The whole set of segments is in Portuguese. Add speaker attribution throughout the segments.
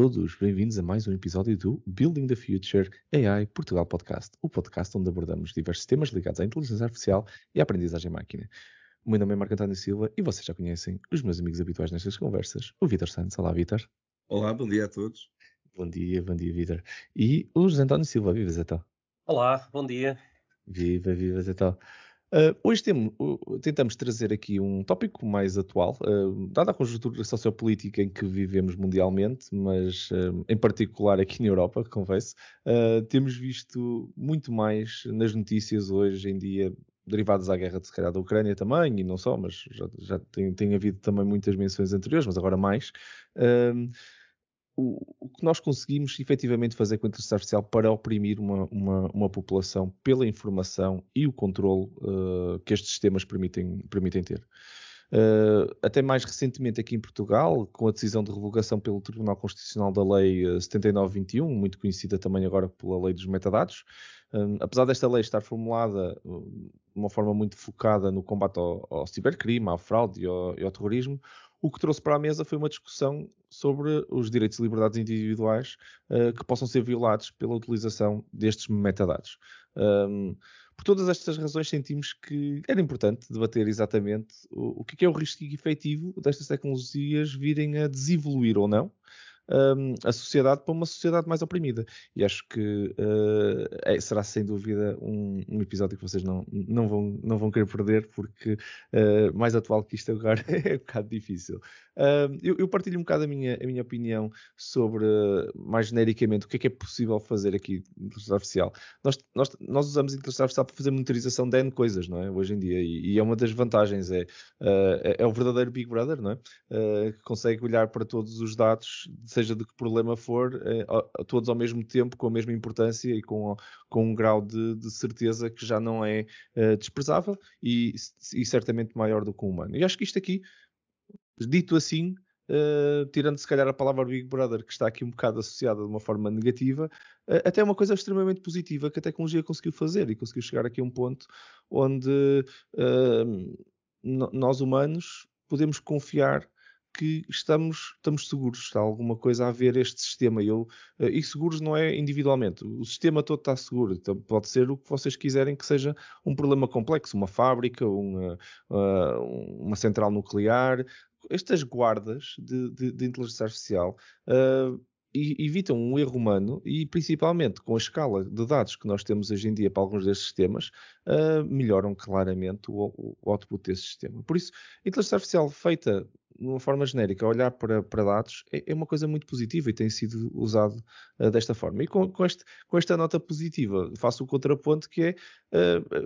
Speaker 1: Todos, bem-vindos a mais um episódio do Building the Future AI Portugal Podcast, o podcast onde abordamos diversos temas ligados à inteligência artificial e à aprendizagem máquina. O meu nome é Marco António Silva e vocês já conhecem os meus amigos habituais nestas conversas, o Vitor Santos. Olá, Vitor.
Speaker 2: Olá, bom dia a todos.
Speaker 1: Bom dia, bom dia, Vitor. E o José António Silva, viva Zé
Speaker 3: Olá, bom dia.
Speaker 1: Viva, viva Zé Uh, hoje temos, uh, tentamos trazer aqui um tópico mais atual, uh, dada a conjuntura sociopolítica em que vivemos mundialmente, mas em particular aqui na Europa, confesso, temos visto muito mais nas notícias hoje em dia derivadas da guerra se calhar, da Ucrânia também, e não só, mas já, já tem, tem havido também muitas menções anteriores, mas agora mais o, o, que nós conseguimos efetivamente fazer com a inteligência artificial para oprimir uma, uma, uma população pela informação e o controle uh, que estes sistemas permitem, permitem ter. Uh, até mais recentemente aqui em Portugal, com a decisão de revogação pelo Tribunal Constitucional da Lei 7921, muito conhecida também agora pela Lei dos Metadados, apesar desta lei estar formulada de uma forma muito focada no combate ao, ao cibercrime, à fraude e ao, e ao terrorismo, o que trouxe para a mesa foi uma discussão sobre os direitos e liberdades individuais uh, que possam ser violados pela utilização destes metadados. Um, por todas estas razões, sentimos que era importante debater exatamente o, o que é o risco efetivo destas tecnologias virem a desevoluir ou não, um, a sociedade para uma sociedade mais oprimida. E acho que uh, é, será sem dúvida um, um, episódio que vocês não, não, vão, não vão querer perder, porque uh, mais atual que isto agora é um bocado difícil. Uh, eu, eu, partilho um bocado a minha, a minha opinião sobre, mais genericamente, o que é que é possível fazer aqui de inteligência artificial. Nós, nós, nós usamos inteligência artificial para fazer monitorização de N coisas, não é? Hoje em dia, e, e é uma das vantagens, é, é, é, o verdadeiro Big Brother, não é? que consegue olhar para todos os dados, seja de que problema for, eh, todos ao mesmo tempo, com a mesma importância e com, com um grau de, de certeza que já não é uh, desprezável e, e, certamente maior do que o humano. E acho que isto aqui, dito assim, uh, tirando se calhar a palavra Big Brother, que está aqui um bocado associada de uma forma negativa, até é uma coisa extremamente positiva que a tecnologia conseguiu fazer e conseguiu chegar aqui a um ponto onde nós humanos podemos confiar que estamos, estamos seguros, está alguma coisa a ver este sistema. Eu, eh, e seguros não é individualmente, o sistema todo está seguro. Então pode ser o que vocês quiserem que seja um problema complexo, uma fábrica, uma, eh, uma central nuclear. Estas guardas de, de, de inteligência artificial uh, evitam um erro humano e, principalmente, com a escala de dados que nós temos hoje em dia para alguns destes sistemas, uh, melhoram claramente o, o, output desse sistema. Por isso, a inteligência artificial feita de uma forma genérica, olhar para, para dados é, é, uma coisa muito positiva e tem sido usado uh, desta forma. E com, com, este, com, esta nota positiva, faço o contraponto que é uh,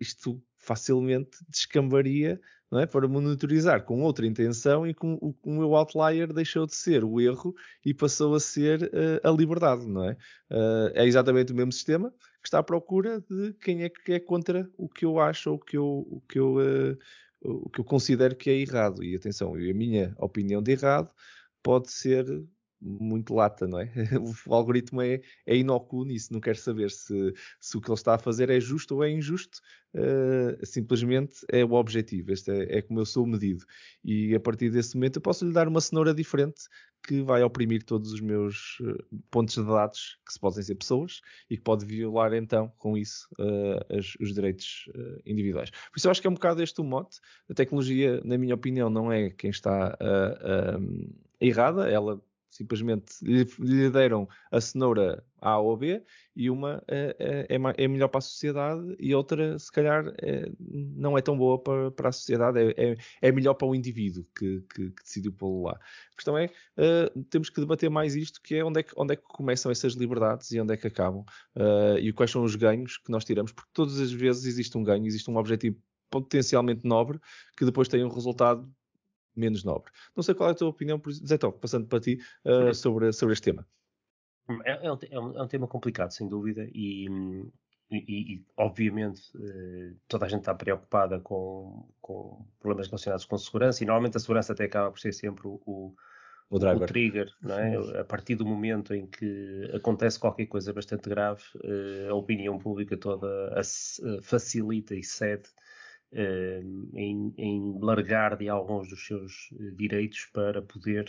Speaker 1: isto facilmente descambaria é? para monitorizar com outra intenção e com o, o meu outlier deixou de ser o erro e passou a ser uh, a liberdade, não é? Uh, é exatamente o mesmo sistema que está à procura de quem é que é contra o que eu acho ou o que eu, o que eu, uh, o que eu considero que é errado. E atenção, a minha opinião de errado pode ser muito lata, não é? O algoritmo é, é inócuo nisso, não quer saber se, se o que ele está a fazer é justo ou é injusto, uh, simplesmente é o objetivo, este é, é, como eu sou medido. E a partir desse momento eu posso lhe dar uma cenoura diferente que vai oprimir todos os meus uh, pontos de dados, que se podem ser pessoas, e que pode violar então com isso uh, as, os direitos individuais. Por isso eu acho que é um bocado este o mote. A tecnologia, na minha opinião, não é quem está errada, ela simplesmente lhe, lhe, deram a cenoura A ou B e uma é, é, é, melhor para a sociedade e outra, se calhar, é, não é tão boa para, para a sociedade, é, é, é melhor para o indivíduo que, que, que decidiu pô-lo lá. A questão é, uh, temos que debater mais isto, que é onde é que, onde é que começam essas liberdades e onde é que acabam, uh, e quais são os ganhos que nós tiramos, porque todas as vezes existe um ganho, existe um objetivo potencialmente nobre, que depois tem um resultado menos nobre. Não sei qual é a tua opinião, Zé Tó, passando para ti, uh, sobre, sobre este tema.
Speaker 3: É, é, um, é, um, tema complicado, sem dúvida, e, e, e obviamente uh, toda a gente está preocupada com, com, problemas relacionados com segurança, e normalmente a segurança até acaba por ser sempre o, o, o, o trigger, não é? a partir do momento em que acontece qualquer coisa bastante grave, uh, a opinião pública toda facilita e cede em, em, largar de alguns dos seus direitos para poder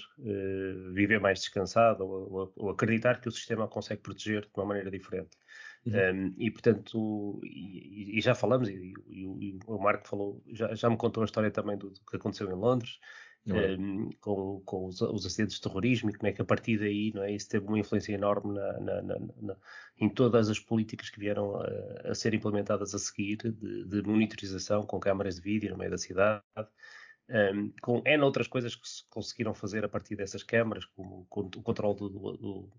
Speaker 3: viver mais descansado ou, ou, acreditar que o sistema consegue proteger de uma maneira diferente. Uhum. Um, e portanto, e, e, já falamos, e, e, e, o Marco falou, já, já me contou a história também do, do que aconteceu em Londres? Um, com, com os, os, acidentes de terrorismo e como é que a partir daí não é, isso teve uma influência enorme na, na, na, em todas as políticas que vieram a, a ser implementadas a seguir de, de, monitorização com câmaras de vídeo no meio da cidade. Um, com N outras coisas que se conseguiram fazer a partir dessas câmaras, como o controle do, do, do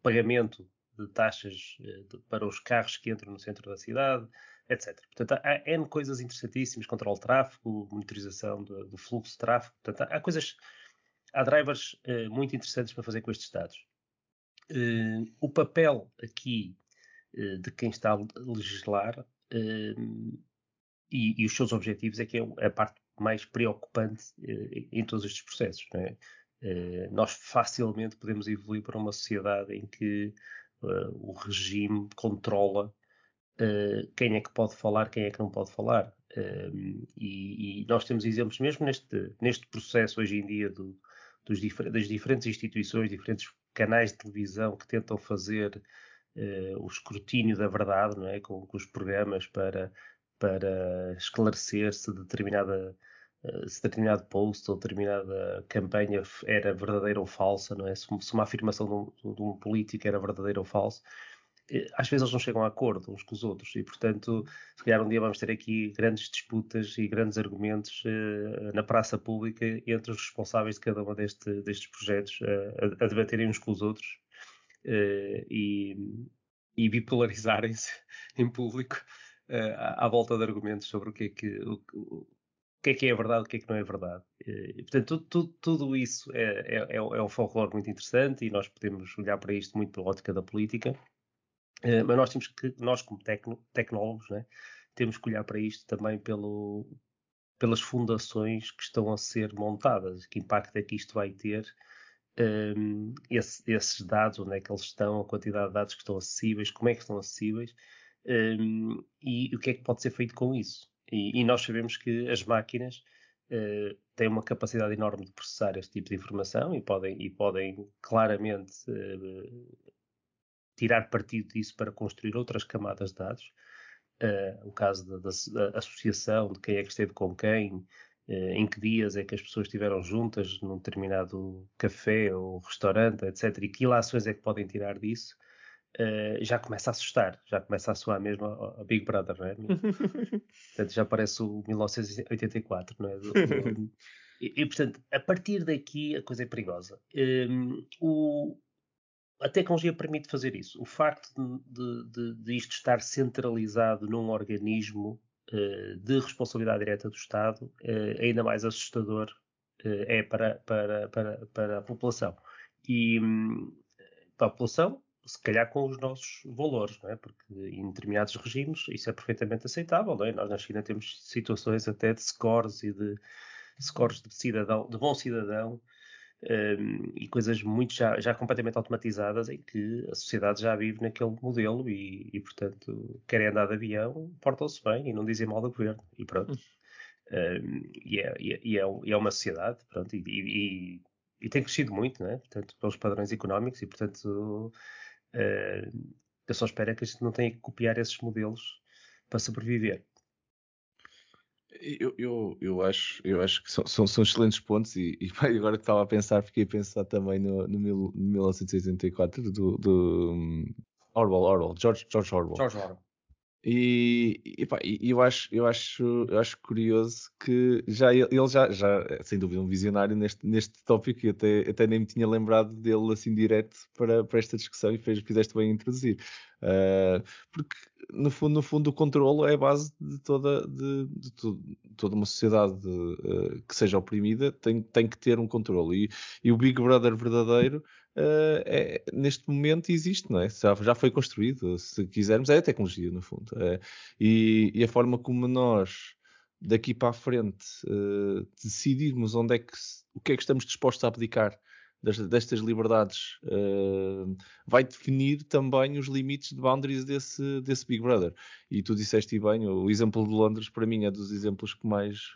Speaker 3: pagamento de taxas eh, de, para os carros que entram no centro da cidade, etc. Portanto, há N coisas interessantíssimas, controle de tráfego, monitorização do, do fluxo de tráfego, portanto, há coisas, há drivers uh, muito interessantes para fazer com estes dados. Uh, o papel aqui uh, de quem está a legislar e, e, os seus objetivos é que é a parte mais preocupante em todos estes processos. É? nós facilmente podemos evoluir para uma sociedade em que o regime controla uh, quem é que pode falar, quem é que não pode falar. Um, e, e, nós temos exemplos mesmo neste, neste processo hoje em dia do, dos difer das diferentes instituições, diferentes canais de televisão que tentam fazer uh, o escrutínio da verdade, não é? com, com os programas para, para esclarecer se determinada se determinado post ou determinada campanha era verdadeira ou falsa, não é? Se, uma afirmação de um, de um político era verdadeira ou falsa, eh, às vezes eles não chegam a acordo uns com os outros e, portanto, se calhar um dia vamos ter aqui grandes disputas e grandes argumentos uh, na praça pública entre os responsáveis de cada um deste, destes projetos uh, a, a, debaterem uns com os outros uh, e, e bipolarizarem-se em público à, à, volta de argumentos sobre o que é que, o, o, que é que é verdade, o que é que não é verdade. E, portanto, tudo, tudo isso é, é, é um folclore muito interessante e nós podemos olhar para isto muito pela ótica da política. Uh, mas nós temos que, nós como tecno, tecnólogos, né, temos que olhar para isto também pelo, pelas fundações que estão a ser montadas, que impacto é que isto vai ter, um, ehm, esse, esses dados, onde é que eles estão, a quantidade de dados que estão acessíveis, como é que estão acessíveis, um, ehm, e o que é que pode ser feito com isso. E, e nós sabemos que as máquinas uh, têm uma capacidade enorme de processar este tipo de informação e podem, e podem claramente uh, tirar partido disso para construir outras camadas de dados. Uh, o caso da, da, da, associação, de quem é que esteve com quem, uh, em que dias é que as pessoas estiveram juntas num determinado café ou restaurante, etc. E que ilações é que podem tirar disso, uh, já começa a assustar, já começa a soar mesmo a, a Big Brother, não é? portanto, já parece o 1984, não é? Do, do, e, e, portanto, a partir daqui a coisa é perigosa. Um, o, a tecnologia permite fazer isso. O facto de, de, de isto estar centralizado num organismo uh, de responsabilidade direta do Estado uh, ainda mais assustador uh, é para, para, para, para a população. E um, para a população, se calhar com os nossos valores, não é? porque em determinados regimes isso é perfeitamente aceitável. Não é? Nós na China temos situações até de scores e de scores de cidadão, de bom cidadão, um, e coisas muito já, já, completamente automatizadas em que a sociedade já vive naquele modelo e, e portanto, querem andar de avião, portam-se bem e não dizem mal do governo e pronto. Um, e, é, e, é, e, é, uma sociedade, pronto, e, e, tem crescido muito, né? portanto, pelos padrões económicos e, portanto, uh, eu só espero é que a gente não tenha que copiar esses modelos para sobreviver.
Speaker 1: Eu, eu, eu, acho, eu acho que são, são, são excelentes pontos e, e agora que estava a pensar, fiquei a pensar também no, no, mil, no 1984 do, do um, Orwell, Orwell, George, George Orwell.
Speaker 3: George Orwell.
Speaker 1: E, e, pá, eu, acho, eu, acho, eu acho curioso que já ele já, já é sem dúvida um visionário neste, neste tópico e até, até nem me tinha lembrado dele assim direto para, para esta discussão e fez, fizeste bem introduzir. Uh, porque no fundo, no fundo o controle é a base de toda, de, de, de toda uma sociedade uh, que seja oprimida, tem, tem que ter um controle. E, e o Big Brother verdadeiro uh, é, neste momento existe, não é? Já, já foi construído, se quisermos, é a tecnologia, no fundo. É, e, e, a forma como nós, daqui para a frente, uh, decidirmos onde é que, o que é que estamos dispostos a abdicar destas liberdades uh, vai definir também os limites de boundaries desse, desse Big Brother. E tu disseste bem, o exemplo de Londres para mim é dos exemplos que mais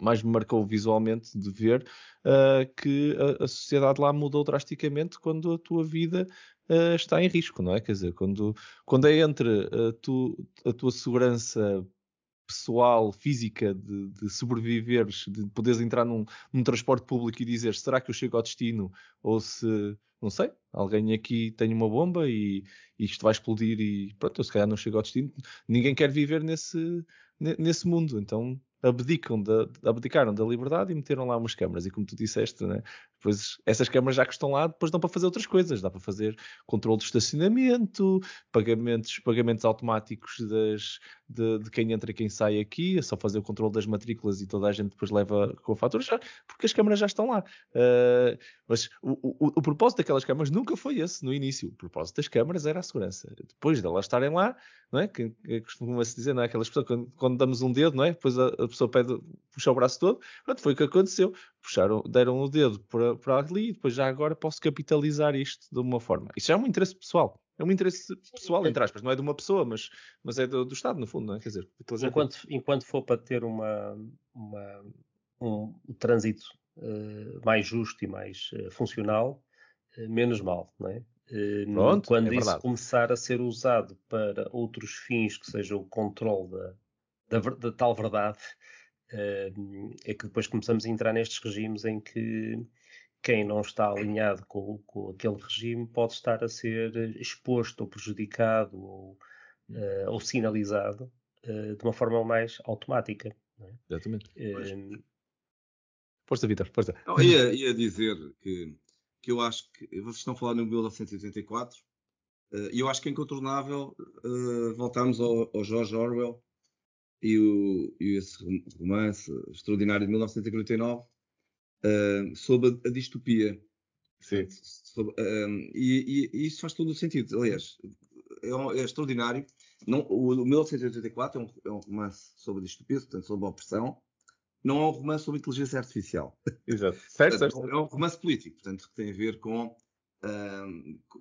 Speaker 1: mais me marcou visualmente de ver uh, que a, a, sociedade lá mudou drasticamente quando a tua vida uh, está em risco, não é? Quer dizer, quando, quando é entre a, tu, a tua segurança pessoal, física, de, de sobreviveres, de poderes entrar num, num, transporte público e dizer será que eu chego ao destino ou se, não sei, alguém aqui tem uma bomba e, e isto vai explodir e pronto, eu se calhar não chego ao destino. Ninguém quer viver nesse, nesse mundo, então abdicam da, abdicaram da liberdade e meteram lá umas câmaras. E como tu disseste, né, essas câmaras já que estão lá, depois dão para fazer outras coisas. Dá para fazer controle de estacionamento, pagamentos, pagamentos automáticos das, de, de, quem entra e quem sai aqui, é só fazer o controle das matrículas e toda a gente depois leva com a fatura, já, porque as câmaras já estão lá. Uh, mas o, o, o, propósito daquelas câmaras nunca foi esse no início. O propósito das câmaras era a segurança. Depois de elas estarem lá, não é? Que, que costuma-se dizer, não é? Aquelas pessoas, quando, quando, damos um dedo, não é? Depois a, a pessoa pede, puxa o braço todo. Pronto, foi o que aconteceu. Puxaram, deram o dedo para, para ali e depois já agora posso capitalizar isto de uma forma. Isso já é um interesse pessoal. É um interesse pessoal, entre aspas, não é de uma pessoa, mas, mas é do, do Estado, no fundo, não é? Quer dizer,
Speaker 3: enquanto, enquanto for para ter uma, uma um, um trânsito uh, mais justo e mais uh, funcional, uh, menos mal, não é? Pronto, quando é isso começar a ser usado para outros fins, que seja o controle da, da, da tal verdade, é que depois começamos a entrar nestes regimes em que quem não está alinhado com, com, aquele regime pode estar a ser exposto ou prejudicado ou, uh, ou sinalizado uh, de uma forma mais automática. É?
Speaker 1: Exatamente. Uh, força, Vitor, força.
Speaker 2: Não, ia, ia dizer que, que eu acho que vocês estão a falar no 1984 e eu acho que é incontornável voltarmos ao, ao George Orwell e, o, e esse romance extraordinário de 1949 uh, sobre a, distopia.
Speaker 1: Sim.
Speaker 2: Sobre, uh, e, e, isso faz todo o sentido. Aliás, é, um, é extraordinário. Não, o, o 1984 é um, é um romance sobre a distopia, portanto, sobre a opressão. Não é um romance sobre inteligência artificial.
Speaker 1: Exato. Certo, certo.
Speaker 2: É um romance político, portanto, que tem a ver com,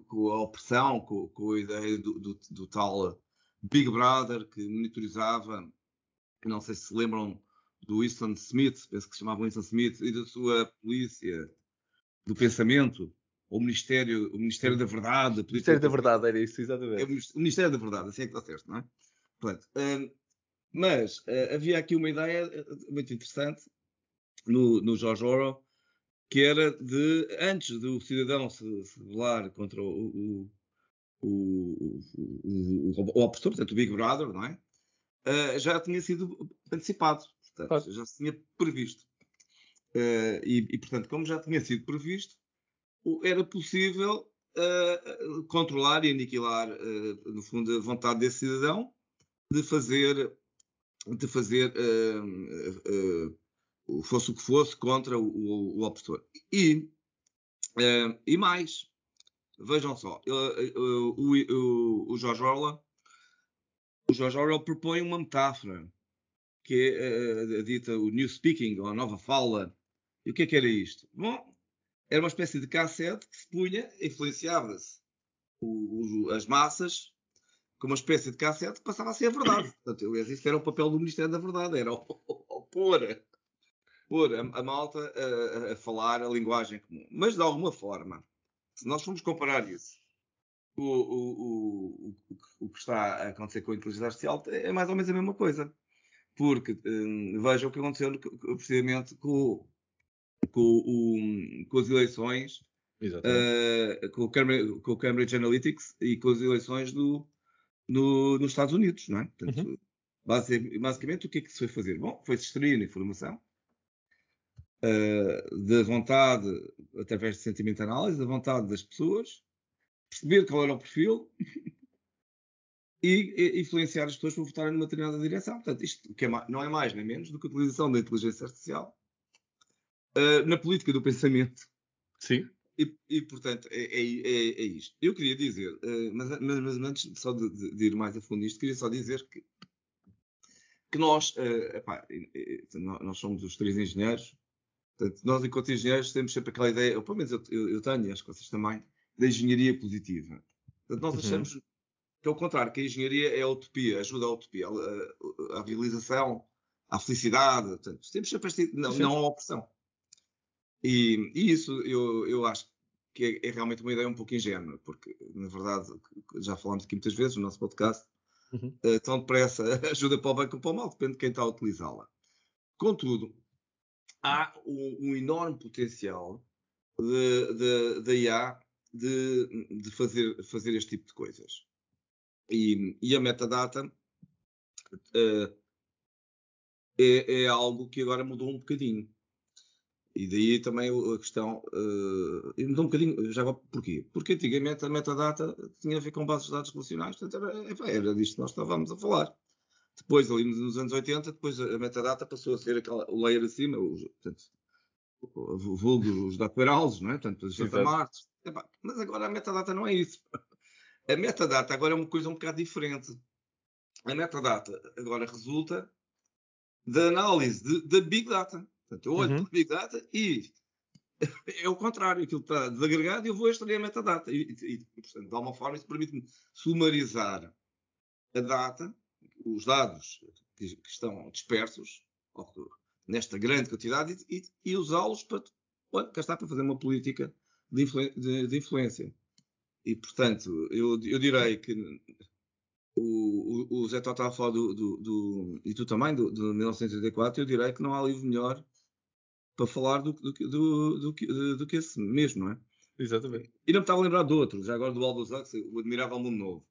Speaker 2: com a opressão, com, com a ideia do, do, do, tal Big Brother que monitorizava, não sei se se lembram do Winston Smith, penso que se chamava Winston Smith, e da sua polícia do pensamento, ou o Ministério, o Ministério da Verdade.
Speaker 1: O Ministério da Verdade, era isso, exatamente. É
Speaker 2: o Ministério da Verdade, assim é que está certo, não é? Hum, mas uh, havia aqui uma ideia uh, muito interessante no, no George Orwell, que era de, antes do cidadão se, se rebelar contra o, o, o, o, o, o opressor, portanto o Big Brother, não é? Uh, já tinha sido antecipado. Portanto, já se tinha previsto. Uh, e, e, portanto, como já tinha sido previsto, era possível uh, controlar e aniquilar, no fundo, a vontade desse cidadão de fazer, de fazer fosse o que fosse, contra o, o, o opressor. E, e mais, vejam só, o, o, o George Orwell o George Orwell propõe uma metáfora que é a, a, dita o New Speaking, ou a nova fala. E o que é que era isto? Bom, era uma espécie de cassete que se punha, influenciava-se as massas com uma espécie de cassete que passava a ser a verdade. Portanto, eu, isso era o papel do Ministério da Verdade, era o, o, o pôr, pôr a, a malta a, a, falar a linguagem comum. Mas de alguma forma, se nós formos comparar isso o, o, o, o, que está a acontecer com a inteligência artificial, é mais ou menos a mesma coisa porque um, veja o que aconteceu precisamente com, com, o, com as eleições, uh, com, o Cambridge, com, o Cambridge, Analytics e com as eleições do, no, nos Estados Unidos, não é? Portanto, uhum. basicamente, basicamente, o que é que se foi fazer? Bom, foi-se extrair informação uh, da vontade, através de sentimento de análise, da vontade das pessoas, perceber qual era o perfil e, influenciar as pessoas para votarem numa determinada direção. Portanto, isto que é, não é mais nem menos do que a utilização da inteligência artificial uh, na política do pensamento.
Speaker 1: Sim.
Speaker 2: E, e portanto, é, é, é, é, isto. Eu queria dizer, uh, mas, mas, mas, antes só de, de, de, ir mais a fundo nisto, queria só dizer que, que nós, uh, epá, nós somos os três engenheiros, Portanto, nós, enquanto engenheiros, temos sempre aquela ideia, ou pelo menos eu, eu, eu tenho, acho que vocês também, da engenharia positiva. Portanto, nós uhum. achamos que é o contrário, que a engenharia é a utopia, ajuda a utopia, a realização, a felicidade. Portanto, temos sempre esta, não, não a opressão. E, e, isso eu, eu acho que é, é, realmente uma ideia um pouco ingênua, porque, na verdade, já falámos aqui muitas vezes no nosso podcast, uhum. uh, tão depressa ajuda para o bem como para o mal, depende de quem está a utilizá-la. Contudo, há um, um enorme potencial da IA de, de, fazer, fazer este tipo de coisas. E, e a metadata uh, é, é, algo que agora mudou um bocadinho. E daí também a questão. Uh, mudou um bocadinho. Já porquê? Porque antigamente a metadata tinha a ver com bases de dados relacionais, portanto era, era disto que nós estávamos a falar. Depois, ali nos anos 80, depois a metadata passou a ser aquela, o layer acima, os, portanto, o vulgo, os data warehouses, não é? Portanto, os datamarts. Mas agora a metadata não é isso. A metadata agora é uma coisa um bocado diferente. A metadata agora resulta da análise da Big Data. Portanto, eu olho uhum. para Big Data e é o contrário, aquilo está desagregado e eu vou extrair a metadata. E, e, portanto, de alguma forma, isso permite-me sumarizar a data os dados que, que estão dispersos nesta grande quantidade e, e, e usá-los para, cá está para fazer uma política de, influ, de, de influência. E, portanto, eu, eu direi que o, o, o Zé falar do, do, do, e tu também, do, do 1984, eu direi que não há livro melhor para falar do, do, do, do, do que esse mesmo, não é?
Speaker 1: Exatamente.
Speaker 2: E não me estava a lembrar de outro, já agora do Aldous Huxley, o Admirável Mundo Novo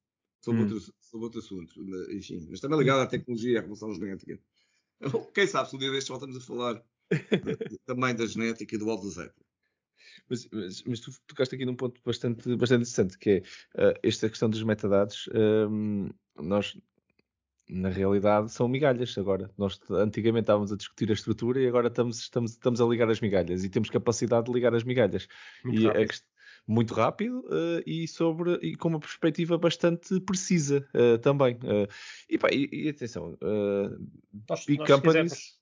Speaker 2: sobre, hum. outro, sobre outro assunto. Enfim, mas também ligado à tecnologia e à revolução genética. Quem sabe se um dia destes voltamos a falar também da genética e do Aldous Huxley.
Speaker 1: Mas, mas, mas, tu tocaste aqui num ponto bastante, bastante interessante, que é uh, esta questão dos metadados. Um, nós, na realidade, são migalhas agora. Nós antigamente estávamos a discutir a estrutura e agora estamos, estamos, estamos a ligar as migalhas e temos capacidade de ligar as migalhas. Muito e rápido. A, muito rápido uh, e, sobre, e com uma perspectiva bastante precisa uh, também. Uh, e, pá, e, e atenção,
Speaker 3: nós, big nós companies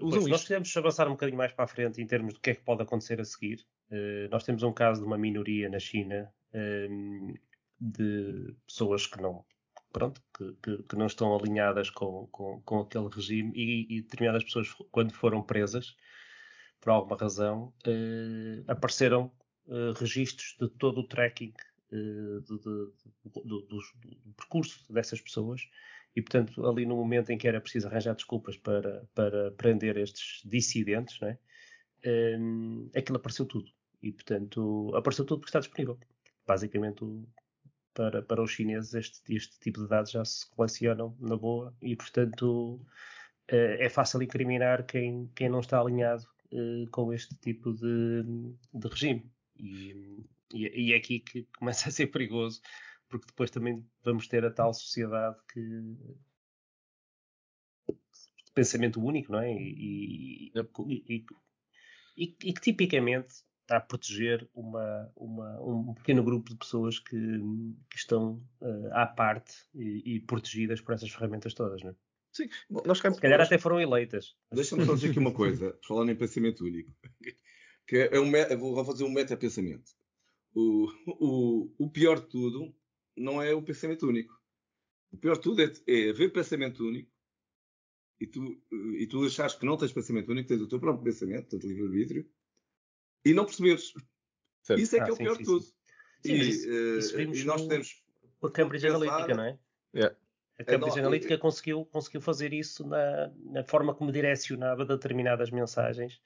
Speaker 3: usam pois, Nós queremos avançar um bocadinho mais para a frente em termos do que é que pode acontecer a seguir. nós temos um caso de uma minoria na China ehm, de pessoas que não pronto, que, que, que, não estão alinhadas com, com, com aquele regime e, e, determinadas pessoas, quando foram presas, por alguma razão, apareceram uh, registros de todo o tracking uh, do, do, do, percurso dessas pessoas e, portanto, ali no momento em que era preciso arranjar desculpas para, para prender estes dissidentes, né, um, aquilo apareceu tudo. E, portanto, apareceu tudo porque está disponível. Basicamente, o, para, para os chineses, este, este tipo de dados já se colecionam na boa e, portanto, uh, é fácil incriminar quem, quem não está alinhado com este tipo de, de regime. E, e, e é aqui que começa a ser perigoso, porque depois também vamos ter a tal sociedade que pensamento único, não é? E, e, e, que tipicamente está a proteger uma, uma, um pequeno grupo de pessoas que, que estão uh, à parte e, protegidas por essas ferramentas todas, não é?
Speaker 1: Sim, nós
Speaker 3: Se calhar até foram eleitas.
Speaker 2: Deixa-me só dizer aqui uma coisa, falando em pensamento único que é um, vou fazer um meta-pensamento. O, o, o pior de tudo não é o pensamento único. O pior de tudo é, é haver pensamento único e tu, e tu achares que não tens pensamento único, tens o teu próprio pensamento, portanto, livre-arbítrio, e não perceberes. Certo. Isso é que ah, é o pior sim, de tudo. Sim,
Speaker 3: e, isso, isso uh, e, nós no, temos. Por Cambridge Analytica, não é?
Speaker 1: Yeah.
Speaker 3: A Cambridge é, Analytica é, conseguiu, conseguiu fazer isso na, na forma como direcionava determinadas mensagens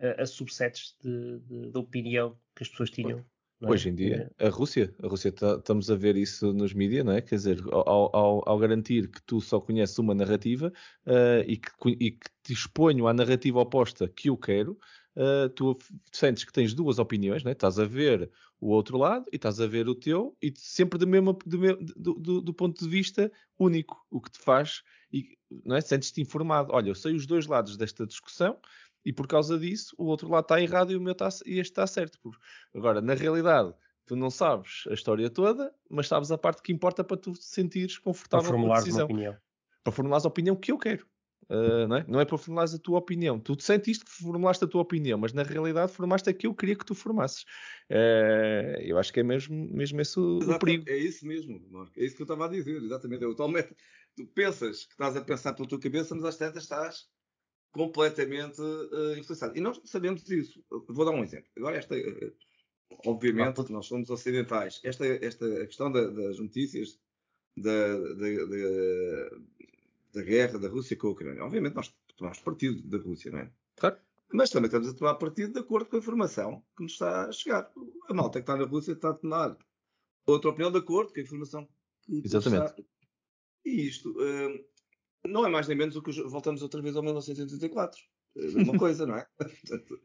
Speaker 3: a, subsets de, de, de, opinião que as pessoas tinham.
Speaker 1: É? Hoje em dia, a Rússia, a Rússia tá, estamos a ver isso nos mídias, não é? Quer dizer, ao, ao, ao, garantir que tu só conheces uma narrativa uh, e, que, e, que, te exponho à narrativa oposta que eu quero, uh, tu sentes que tens duas opiniões, não é? Estás a ver o outro lado e estás a ver o teu, e sempre do mesmo, do, do, do ponto de vista único, o que te faz, e, não é? Sentes-te informado. Olha, eu sei os dois lados desta discussão, e por causa disso o outro lado está errado e, o meu está, e este está certo. Agora, na realidade, tu não sabes a história toda, mas sabes a parte que importa para tu te sentires confortável
Speaker 3: para com a decisão. Opinião.
Speaker 1: Para formulares a opinião que eu quero. Uh, não, é? não é para formulares a tua opinião. Tu sentiste que formulaste a tua opinião, mas na realidade formaste a que eu queria que tu formasses. Uh, eu acho que é mesmo, mesmo esse o, o perigo.
Speaker 2: É isso mesmo, Marco. É isso que eu estava a dizer, exatamente. É o tal método. Tu pensas que estás a pensar pela tua cabeça, mas às tantas estás completamente uh, influenciado. E nós sabemos isso. Vou dar um exemplo. Agora, esta, obviamente, ah, nós somos ocidentais. Esta, esta a questão da, das notícias da, da, da da guerra da Rússia com a Ucrânia. Obviamente nós tomamos partido da Rússia, não é?
Speaker 1: Claro.
Speaker 2: Mas também estamos a tomar partido de acordo com a informação que nos está a chegar. A malta que está na Rússia está a tomar outra opinião de acordo com a informação que
Speaker 1: Exatamente. Está...
Speaker 2: E isto uh, não é mais nem menos do que voltamos outra vez ao 1984. É a mesma coisa, não é? Portanto,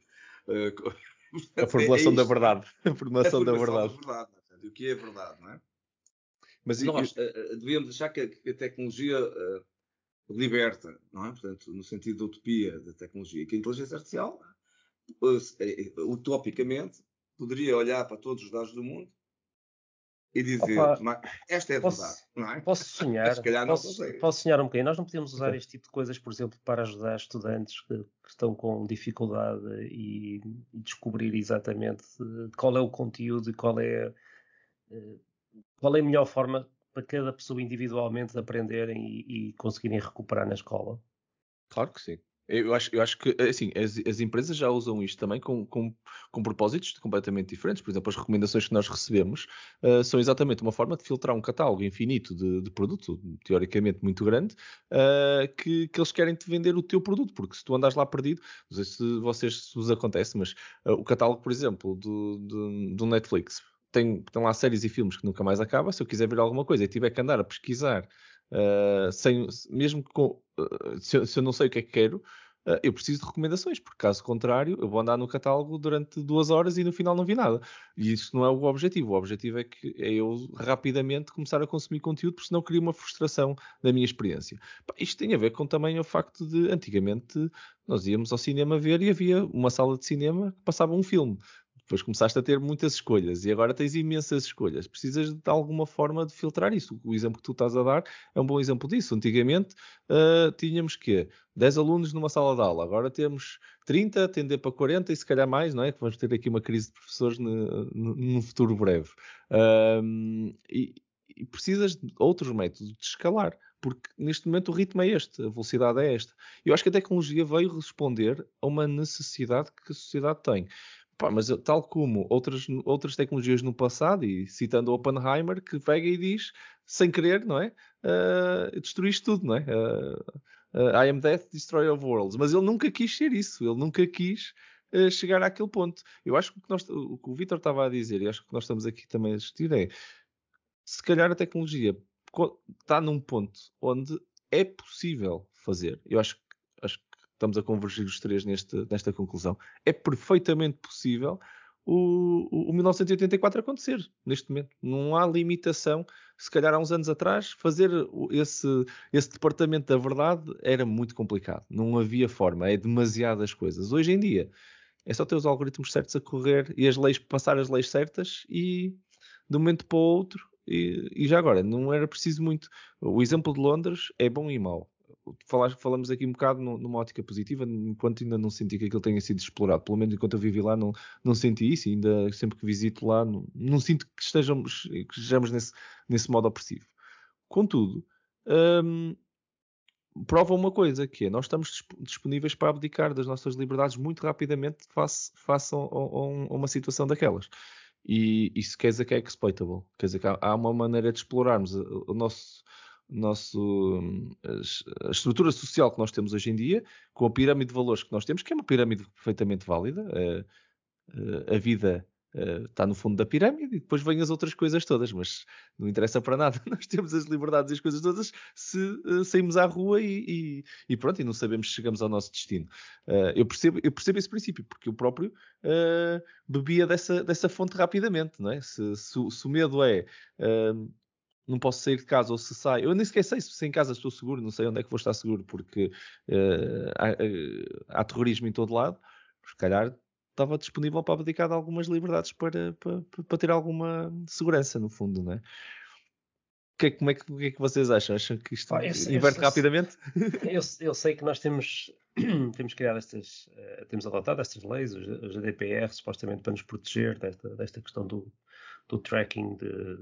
Speaker 1: uh, a formulação é da verdade. A formulação, da verdade. Da verdade
Speaker 2: é? o que é verdade, não é? Mas nós uh, devíamos achar que a, que a tecnologia liberta, não é? Portanto, no sentido da utopia da tecnologia, que a inteligência artificial, eh, eh, utopicamente, poderia olhar para todos os dados do mundo e dizer, Opa, esta é a posso, verdade, não é?
Speaker 3: Posso sonhar, posso, posso, sonhar um bocadinho. Nós não podemos usar este tipo de coisas, por exemplo, para ajudar estudantes que, que estão com dificuldade e, e, descobrir exatamente eh, qual é o conteúdo e qual é, qual é a melhor forma para cada pessoa individualmente aprenderem e, e conseguirem recuperar na escola?
Speaker 1: Claro que sim. Eu acho, eu acho que assim, as, as empresas já usam isto também com, com, com, propósitos completamente diferentes. Por exemplo, as recomendações que nós recebemos uh, são exatamente uma forma de filtrar um catálogo infinito de, de produto, teoricamente muito grande, uh, que, que eles querem te vender o teu produto, porque se tu andas lá perdido, não sei se vocês se vos acontece, mas uh, o catálogo, por exemplo, do, do, do Netflix, tem, tem lá séries e filmes que nunca mais acaba. Se eu quiser ver alguma coisa e tiver que andar a pesquisar, uh, sem, mesmo com, se, eu, se, eu, não sei o que é que quero, uh, eu preciso de recomendações, porque caso contrário, eu vou andar no catálogo durante duas horas e no final não vi nada. E isso não é o objetivo. O objetivo é que é eu rapidamente começar a consumir conteúdo, porque senão cria uma frustração da minha experiência. isto tem a ver com também o facto de antigamente nós íamos ao cinema ver e havia uma sala de cinema que passava um filme. Depois começaste a ter muitas escolhas e agora tens imensas escolhas. Precisas de alguma forma de filtrar isso. O exemplo que tu estás a dar é um bom exemplo disso. Antigamente uh, tínhamos que 10 alunos numa sala de aula, agora temos 30, tender para 40 e se calhar mais, não é? Que vamos ter aqui uma crise de professores no futuro breve. E, e precisas de outros métodos de escalar porque neste momento o ritmo é este, a velocidade é esta. Eu acho que a tecnologia veio responder a uma necessidade que a sociedade tem. Pá, mas tal como outras, outras tecnologias no passado, e citando Oppenheimer, que pega e diz, sem querer, não é? Uh, destruíste tudo, não é? Uh, uh, I am death, destroyer of worlds. Mas ele nunca quis ser isso, ele nunca quis uh, chegar àquele ponto. Eu acho que o que, nós, o, que o Vitor estava a dizer, e acho que nós estamos aqui também a discutir, é se calhar a tecnologia está num ponto onde é possível fazer. Eu acho, acho que estamos a convergir os três neste, nesta conclusão. É perfeitamente possível o, o, o 1984 acontecer neste momento. Não há limitação. Se calhar há uns anos atrás, fazer esse, esse departamento da verdade era muito complicado. Não havia forma. É demasiadas coisas. Hoje em dia, é só ter os algoritmos certos a correr e as leis, passar as leis certas e de um momento para o outro. E, e já agora, não era preciso muito. O exemplo de Londres é bom e mau falamos aqui um bocado numa ótica positiva, enquanto ainda não senti que aquilo tenha sido explorado. Pelo menos enquanto eu vivi lá, não, não senti isso. ainda sempre que visito lá, não, não sinto que estejamos, que estejamos nesse, nesse modo opressivo. Contudo, hum, prova uma coisa, que é nós estamos disponíveis para abdicar das nossas liberdades muito rapidamente face, face a, a, a uma situação daquelas. E isso quer dizer que é exploitable. Quer dizer que há, há uma maneira de explorarmos o, o nosso nosso, a estrutura social que nós temos hoje em dia, com a pirâmide de valores que nós temos, que é uma pirâmide perfeitamente válida. A, a vida está no fundo da pirâmide e depois vêm as outras coisas todas, mas não interessa para nada. Nós temos as liberdades e as coisas todas se saímos à rua e, e, e, pronto, e não sabemos se chegamos ao nosso destino. eu, percebo, eu percebo esse princípio, porque eu próprio bebia dessa, dessa fonte rapidamente, não é? Se, se, se o medo é não posso sair de casa ou se sai. Eu nem sequer sei se em casa estou seguro, não sei onde é que vou estar seguro, porque uh, há, uh, há, terrorismo em todo lado. Se calhar estava disponível para abdicar de algumas liberdades para, para, para ter alguma segurança, no fundo, não é? que, como é que, que, é que vocês acham? Acham que isto
Speaker 3: Ah, eu eu
Speaker 1: inverte
Speaker 3: sei-
Speaker 1: rapidamente?
Speaker 3: Eu, eu sei que nós temos, temos criado estas, eh, temos adotado estas leis, o G- o GDPR, supostamente para nos proteger desta, desta questão do, do tracking de,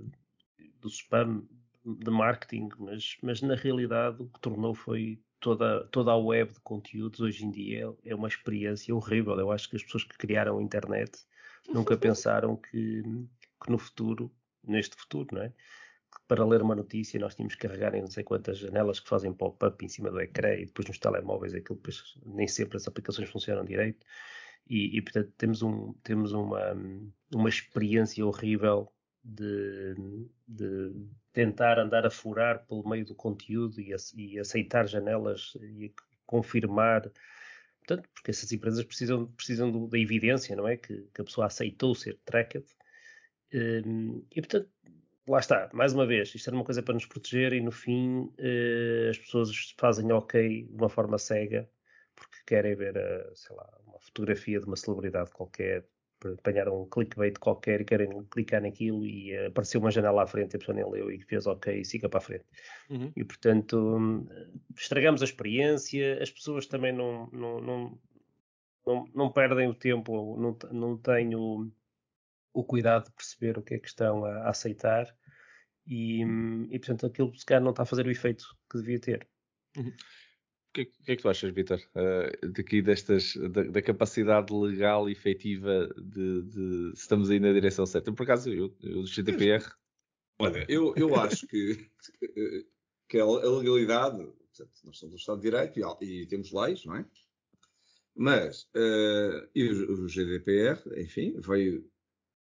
Speaker 3: do spam de marketing, mas, mas na realidade o que tornou foi toda, toda a web de conteúdos hoje em dia é uma experiência horrível. Eu acho que as pessoas que criaram a internet nunca pensaram que, que no futuro, neste futuro, não é? que para ler uma notícia nós tínhamos que carregar em não sei quantas janelas que fazem pop-up em cima do ecrã e depois nos telemóveis aquilo depois nem sempre as aplicações funcionam direito e, e, portanto temos, um, temos uma, uma experiência horrível de, de tentar andar a furar pelo meio do conteúdo e, e aceitar janelas e confirmar Portanto, porque essas empresas precisam, precisam do- da evidência, não é? Que, que a pessoa aceitou ser tracked. Hum, e, portanto, lá está. Mais uma vez, isto era uma coisa para nos proteger e, no fim, eh, as pessoas fazem ok de uma forma cega porque querem ver, a, sei lá, uma fotografia de uma celebridade qualquer, apanharam um clickbait qualquer e querem clicar naquilo e eh, apareceu uma janela à frente e a pessoa nem leu e fez ok e siga para a frente.
Speaker 1: Uhum.
Speaker 3: E portanto hum, estragamos a experiência, as pessoas também não, não, não, não, não perdem o tempo, não, não têm o, o cuidado de perceber o que é que estão a, a aceitar e, hum, e portanto aquilo se calhar não está a fazer o efeito que devia ter.
Speaker 1: O que, que- o que é que tu achas, Vitor? Uh, daqui destas, da, da capacidade legal e efetiva de, de estamos aí na direção certa. Por acaso, eu, eu do GDPR,
Speaker 2: Olha, eu, eu acho que, que a legalidade, portanto, nós somos um Estado de Direito e, e temos leis, não é? Mas eh, e o, o GDPR, enfim, veio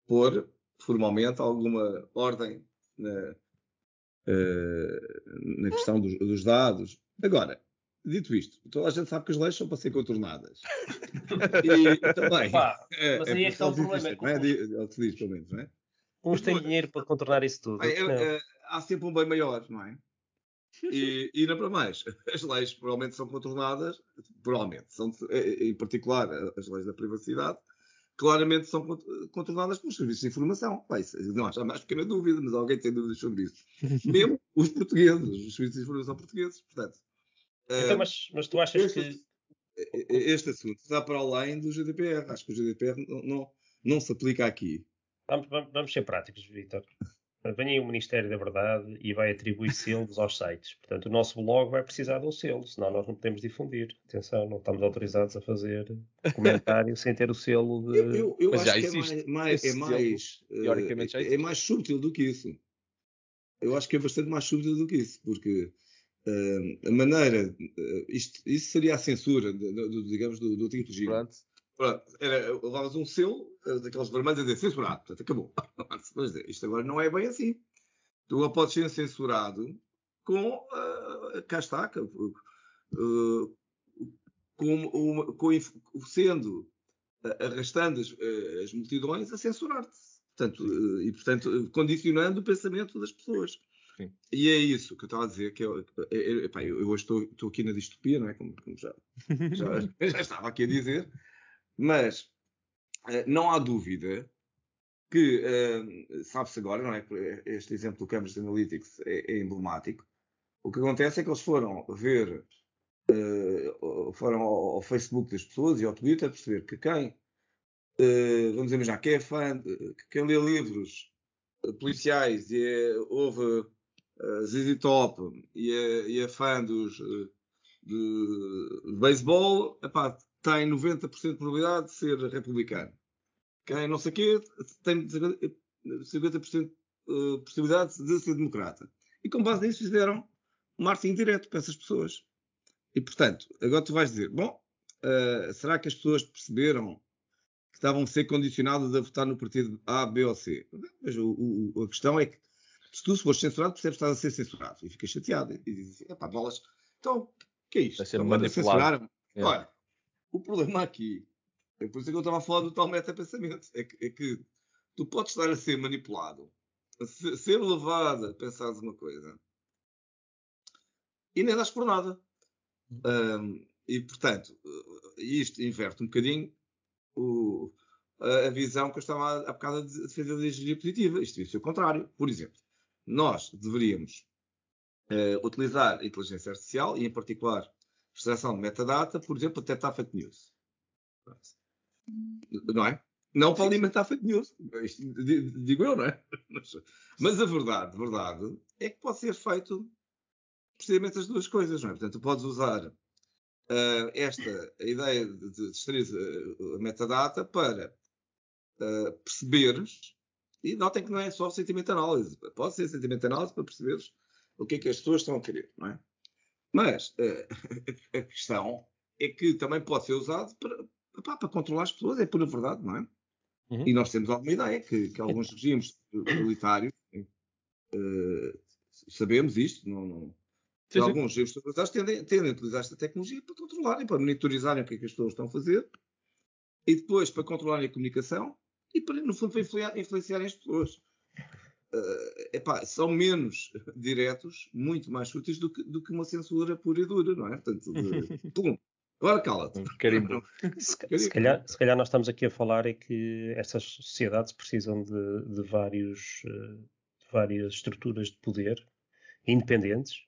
Speaker 2: pôr formalmente alguma ordem na, eh, na questão dos, dos dados. Agora, dito isto, toda a gente sabe que as leis são para ser contornadas. E também.
Speaker 3: Pá,
Speaker 2: é,
Speaker 3: mas aí é que está o problema, é
Speaker 2: não é? É o que se diz, pelo menos, não é?
Speaker 3: Uns têm dinheiro para contornar isso tudo.
Speaker 2: É- é- há sempre um bem maior, não é? E, e não para mais, as leis provavelmente são contornadas, provavelmente, são, eh, em particular as leis da privacidade, claramente são cont- contornadas pelos serviços de informação. Bem, não há mais pequena dúvida, mas alguém tem dúvidas sobre isso. Mesmo os portugueses, os serviços de informação portugueses, portanto. Eh,
Speaker 3: Então, mas, mas tu achas
Speaker 2: este-
Speaker 3: que
Speaker 2: este assunto está para além do GDPR. Acho que o GDPR não, não, não se aplica aqui.
Speaker 3: Vamos, vamos- ser práticos, Vitor. Vem aí o Ministério da Verdade e vai atribuir selos aos sites. Portanto, o nosso blog vai precisar de um selo, senão nós não podemos difundir. Atenção, não estamos autorizados a fazer comentário sem ter o selo de.
Speaker 2: Eu, eu, eu
Speaker 1: Mas
Speaker 2: acho
Speaker 1: já
Speaker 2: que
Speaker 1: existe.
Speaker 2: é mais, mais,
Speaker 1: Esse
Speaker 2: é mais,
Speaker 1: teoricamente, já
Speaker 2: eh, é, mais sútil do que isso. Eu acho que é bastante mais sútil do que isso, porque eh, a maneira, eh, isto, isso seria a censura, digamos, do, do antigo regime.
Speaker 1: pronto,
Speaker 2: Pronto, era, levavas um selo eh, daqueles vermelhos a dizer censurado, portanto acabou. Mas isto agora não é bem assim. Tu podes ser censurado com, eh, cá está, com, eh, com, uma- com sendo arrastando as, as multidões a censurar-te. Portanto, e portanto, condicionando o pensamento das pessoas.
Speaker 1: Sim.
Speaker 2: E é isso que eu estava a dizer, que eu, é- é- epá, eu, hoje estou, aqui na distopia, não é? Como, como já, já, já estava aqui a dizer, mas eh, não há dúvida que, eh, sabe-se agora, não é? Este exemplo do Cambridge Analytics é, é emblemático. O que acontece é que eles foram ver, eh, foram ao, ao Facebook das pessoas e ao Twitter perceber que quem, eh, vamos imaginar, quem é fã, quem lê livros eh, policiais e é, ouve uh, ZZ Top e é, e é fã dos, eh, de, de beisebol, epá, tem 90% de probabilidade de ser republicano. Quem não sei o quê tem 50% de possibilidade de ser democrata. E com base nisso fizeram marketing direto para essas pessoas. E portanto, agora tu vais dizer, bom, uh, será que as pessoas perceberam que estavam a ser condicionadas a votar no partido A, B ou C? Mas o, o, a questão é que se tu fores censurado, percebes que estás a ser censurado e ficas chateado. E dizes assim, epá, bolas, então, o que é isto?
Speaker 1: Vai ser
Speaker 2: agora
Speaker 1: manipulado.
Speaker 2: censuraram-me.
Speaker 1: É.
Speaker 2: Olha, o problema aqui, é por isso que eu estava a falar do tal meta-pensamento, é que, é que tu podes estar a ser manipulado, a ser, levado a pensar uma coisa e nem das por nada. Um, e, portanto, uh, isto inverte um bocadinho o- a, a visão que eu estava há bocado a defender da engenharia positiva. Isto devia ser o contrário. Por exemplo, nós deveríamos uh, utilizar inteligência artificial e, em particular, extração de metadata, por exemplo, para detectar fake news. Não é? Não para alimentar fake news. digo eu, não é? Mas a verdade, verdade, é que pode ser feito precisamente as duas coisas, não é? Portanto, tu podes usar uh, esta a ideia de extrair a metadata para uh, perceberes, e notem que não é só sentimento análise, pode ser sentimento análise para perceberes o que é que as pessoas estão a querer, não é? Mas uh, a questão é que também pode ser usado para, para, para controlar as pessoas, é pura verdade, não é? Uhum. E nós temos alguma ideia que, que alguns regimes totalitários, uh, sabemos isto, não, não sim, alguns regimes totalitários tendem, tendem, a utilizar esta tecnologia para controlarem, para monitorizarem o que é que as pessoas estão a fazer e depois para controlarem a comunicação e no fundo, para influenciarem as pessoas. Uh, epá, são menos diretos, muito mais úteis do que, do que uma censura pura e dura, não é? Portanto, de, pum, Agora cala-te.
Speaker 3: Se, se, calhar, se calhar nós estamos aqui a falar é que estas sociedades precisam de, de, vários, eh, de várias estruturas de poder independentes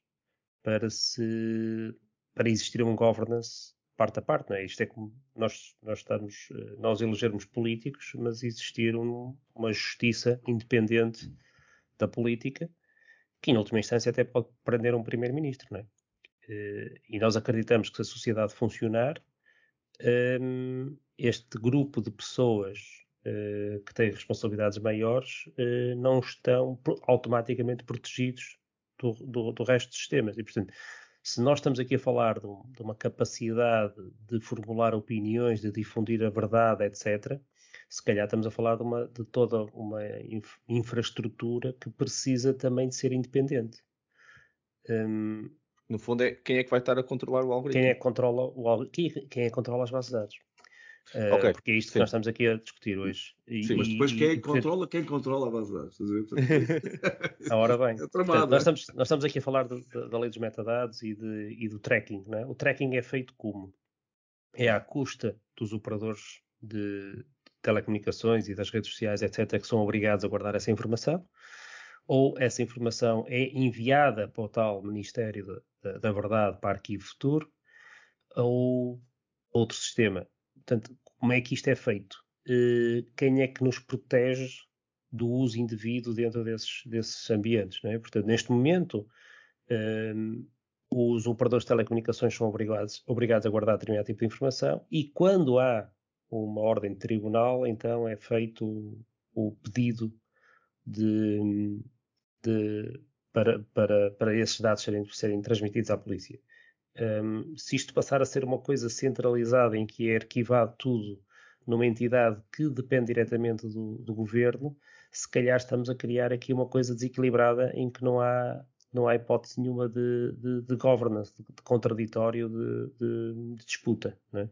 Speaker 3: para se para existir um governance parte a parte, não é? Isto é como nós, nós estamos, eh, nós elegermos políticos, mas existir um, uma justiça independente da política, que em última instância até pode prender um primeiro-ministro, não é? Eh, e nós acreditamos que se a sociedade funcionar, ehm, este grupo de pessoas eh, que têm responsabilidades maiores não estão automaticamente protegidos do, do, do, resto dos sistemas. E, portanto, se nós estamos aqui a falar de, de, uma capacidade de formular opiniões, de difundir a verdade, etc., se calhar estamos a falar de, uma, de toda uma infraestrutura que precisa também de ser independente.
Speaker 1: Um, no fundo, é quem é que vai estar a controlar o algoritmo?
Speaker 3: Quem é que controla, o, quem é que controla as bases de dados? Uh, okay. Porque é isto Sim. que nós estamos aqui a discutir hoje.
Speaker 2: E, Sim, mas depois quem é que controla, quem controla a base de dados?
Speaker 3: Ora bem, é Portanto, nós, estamos, nós estamos aqui a falar de, de, da lei dos metadados e, de, e do tracking. É? O tracking é feito como? É à custa dos operadores de telecomunicações e das redes sociais, etc., que são obrigados a guardar essa informação ou essa informação é enviada para o tal Ministério da, da Verdade para arquivo futuro, ou outro sistema. Portanto, como é que isto é feito? Uh, quem é que nos protege do uso indevido dentro desses, desses ambientes? É? Portanto, neste momento, uh, os operadores de telecomunicações são obrigados, obrigados a guardar determinado tipo de informação e quando há uma ordem de tribunal, então é feito o, o pedido de, de, para, para, para esses dados serem, serem transmitidos à polícia. Um, se isto passar a ser uma coisa centralizada em que é arquivado tudo numa entidade que depende diretamente do, do governo, se calhar estamos a criar aqui uma coisa desequilibrada em que não há, não há hipótese nenhuma de, de, de governance, de, de contraditório, de, disputa. Não é?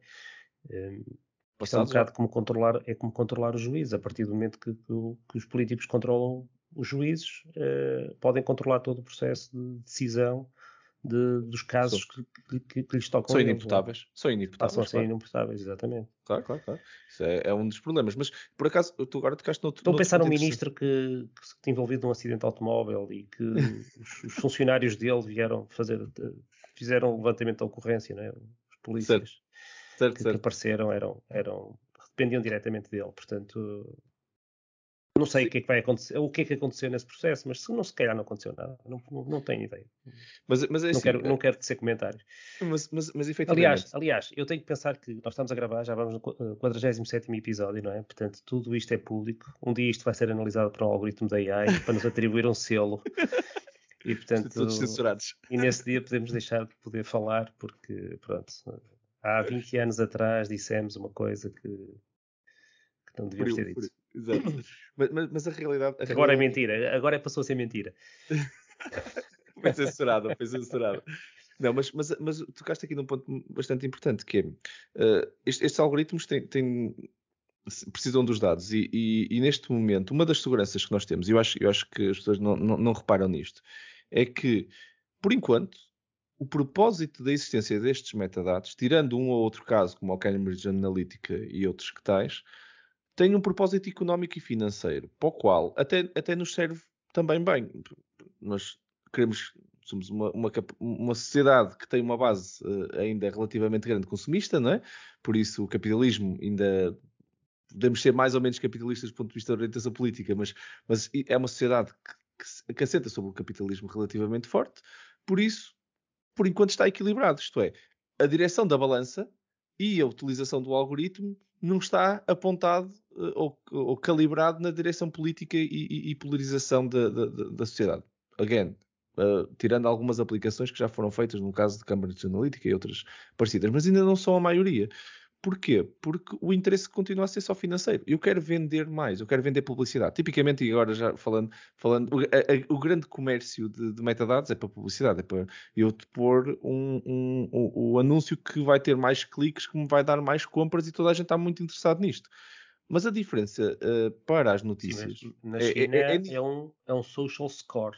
Speaker 3: Um, é um bocado como controlar, é como controlar o juiz, a partir do momento que, que, que os políticos controlam os juízes uh, podem controlar todo o processo de decisão de, dos casos que, que, que, lhes tocam.
Speaker 1: São inimputáveis. São inimputáveis.
Speaker 3: Passam a ser inimputáveis, exatamente.
Speaker 1: Claro, claro, claro. Isso é, é, um dos problemas. Mas, por acaso, tu agora tocaste no
Speaker 3: Estou a pensar num ministro que, que se envolvido num acidente automóvel e que os, os, funcionários dele vieram fazer, fizeram um levantamento da ocorrência, né? os polícias certo. Certo, que, certo. que apareceram eram, eram, dependiam diretamente dele. Portanto, não sei o que é que vai acontecer, o que é que aconteceu nesse processo, mas se não se calhar não aconteceu nada, não, não, não tenho ideia.
Speaker 1: Mas, mas é
Speaker 3: assim,
Speaker 1: não,
Speaker 3: quero, é... não quero tecer comentários.
Speaker 1: Mas, mas, mas efetivamente...
Speaker 3: aliás, aliás, eu tenho que pensar que nós estamos a gravar, já vamos no 47 eh, episódio, não é? Portanto, tudo isto é público. Um dia isto vai ser analisado por um algoritmo da AI para nos atribuir um selo. E portanto,
Speaker 1: todos censurados.
Speaker 3: E nesse dia podemos deixar de poder falar, porque pronto, há 20 anos atrás dissemos uma coisa que, que não devíamos ter dito.
Speaker 1: Exato. mas, mas, mas, a realidade. A
Speaker 3: agora
Speaker 1: realidade...
Speaker 3: é mentira, agora passou a ser mentira.
Speaker 1: foi censurado, foi censurado. Não, mas, mas, mas tocaste aqui num ponto bastante importante, que é uh, estes, estes, algoritmos têm, têm, precisam dos dados e, e, e, neste momento uma das seguranças que nós temos, e eu acho, eu acho que as pessoas não, não, não reparam nisto, é que, por enquanto, o propósito da existência destes metadados, tirando um ou outro caso, como o Cambridge Analytica e outros que tais, tem um propósito económico e financeiro, para o qual até, até nos serve também bem. nós queremos, somos uma, uma, uma, sociedade que tem uma base uh, ainda relativamente grande consumista, não é? Por isso o capitalismo ainda podemos ser mais ou menos capitalistas do ponto de vista da orientação política, mas, mas é uma sociedade que, que, que assenta sobre o capitalismo relativamente forte, por isso, por enquanto está equilibrado, isto é, a direção da balança e a utilização do algoritmo não está apontado ou, ou, calibrado na direção política e, e, e polarização da, da, da, sociedade. Again, uh, tirando algumas aplicações que já foram feitas no caso de Cambridge Analytica e outras parecidas, mas ainda não são a maioria. Porquê? Porque o interesse continua a ser só financeiro. Eu quero vender mais, eu quero vender publicidade. Tipicamente, e agora já falando, falando o, a, o grande comércio de, de, metadados é para publicidade, é para eu te pôr um, um, um, o anúncio que vai ter mais cliques, que me vai dar mais compras e toda a gente está muito interessado nisto. Mas a diferença uh, para as notícias. Sim,
Speaker 3: na é, China é, é, é, um, é um social score.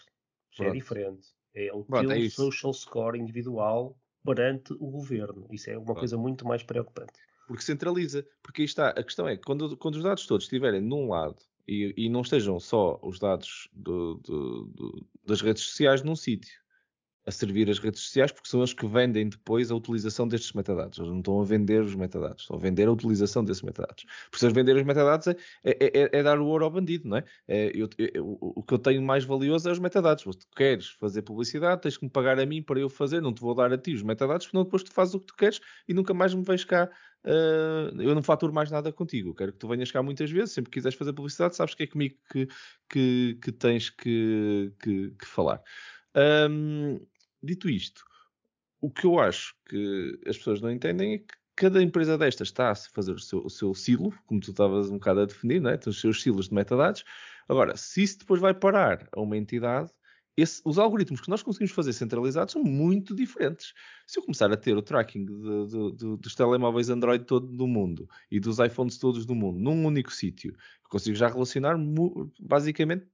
Speaker 3: é diferente. É o Pronto, teu é social score individual perante o governo. Isso é uma Pronto. coisa muito mais preocupante
Speaker 1: porque centraliza. Porque aí está, a questão é, quando, quando os dados todos estiverem num lado e, e não estejam só os dados do, do, do, das redes sociais num sítio a servir as redes sociais, porque são eles que vendem depois a utilização destes metadados. Eles não estão a vender os metadados, estão a vender a utilização desses metadados. Por se eles venderem os metadados é, é, é, é, dar o ouro ao bandido, não é? é eu, eu, o que eu tenho mais valioso é os metadados. Se tu queres fazer publicidade, tens que me pagar a mim para eu fazer, não te vou dar a ti os metadados, porque depois tu fazes o que tu queres e nunca mais me vais cá Uh, eu não faturo mais nada contigo. Quero que tu venhas cá muitas vezes, sempre que quiseres fazer publicidade, sabes que é comigo que, que, que tens que, que, que falar. Um, dito isto, o que eu acho que as pessoas não entendem é que cada empresa destas está a fazer o seu, o seu silo, como tu estavas um bocado a definir, não é? tem os seus silos de metadados. Agora, se isso depois vai parar a uma entidade, esse, os algoritmos que nós conseguimos fazer centralizados são muito diferentes. Se eu começar a ter o tracking de, de, de, dos telemóveis Android todo do mundo e dos iPhones todos do mundo num único sítio, consigo já relacionar basicamente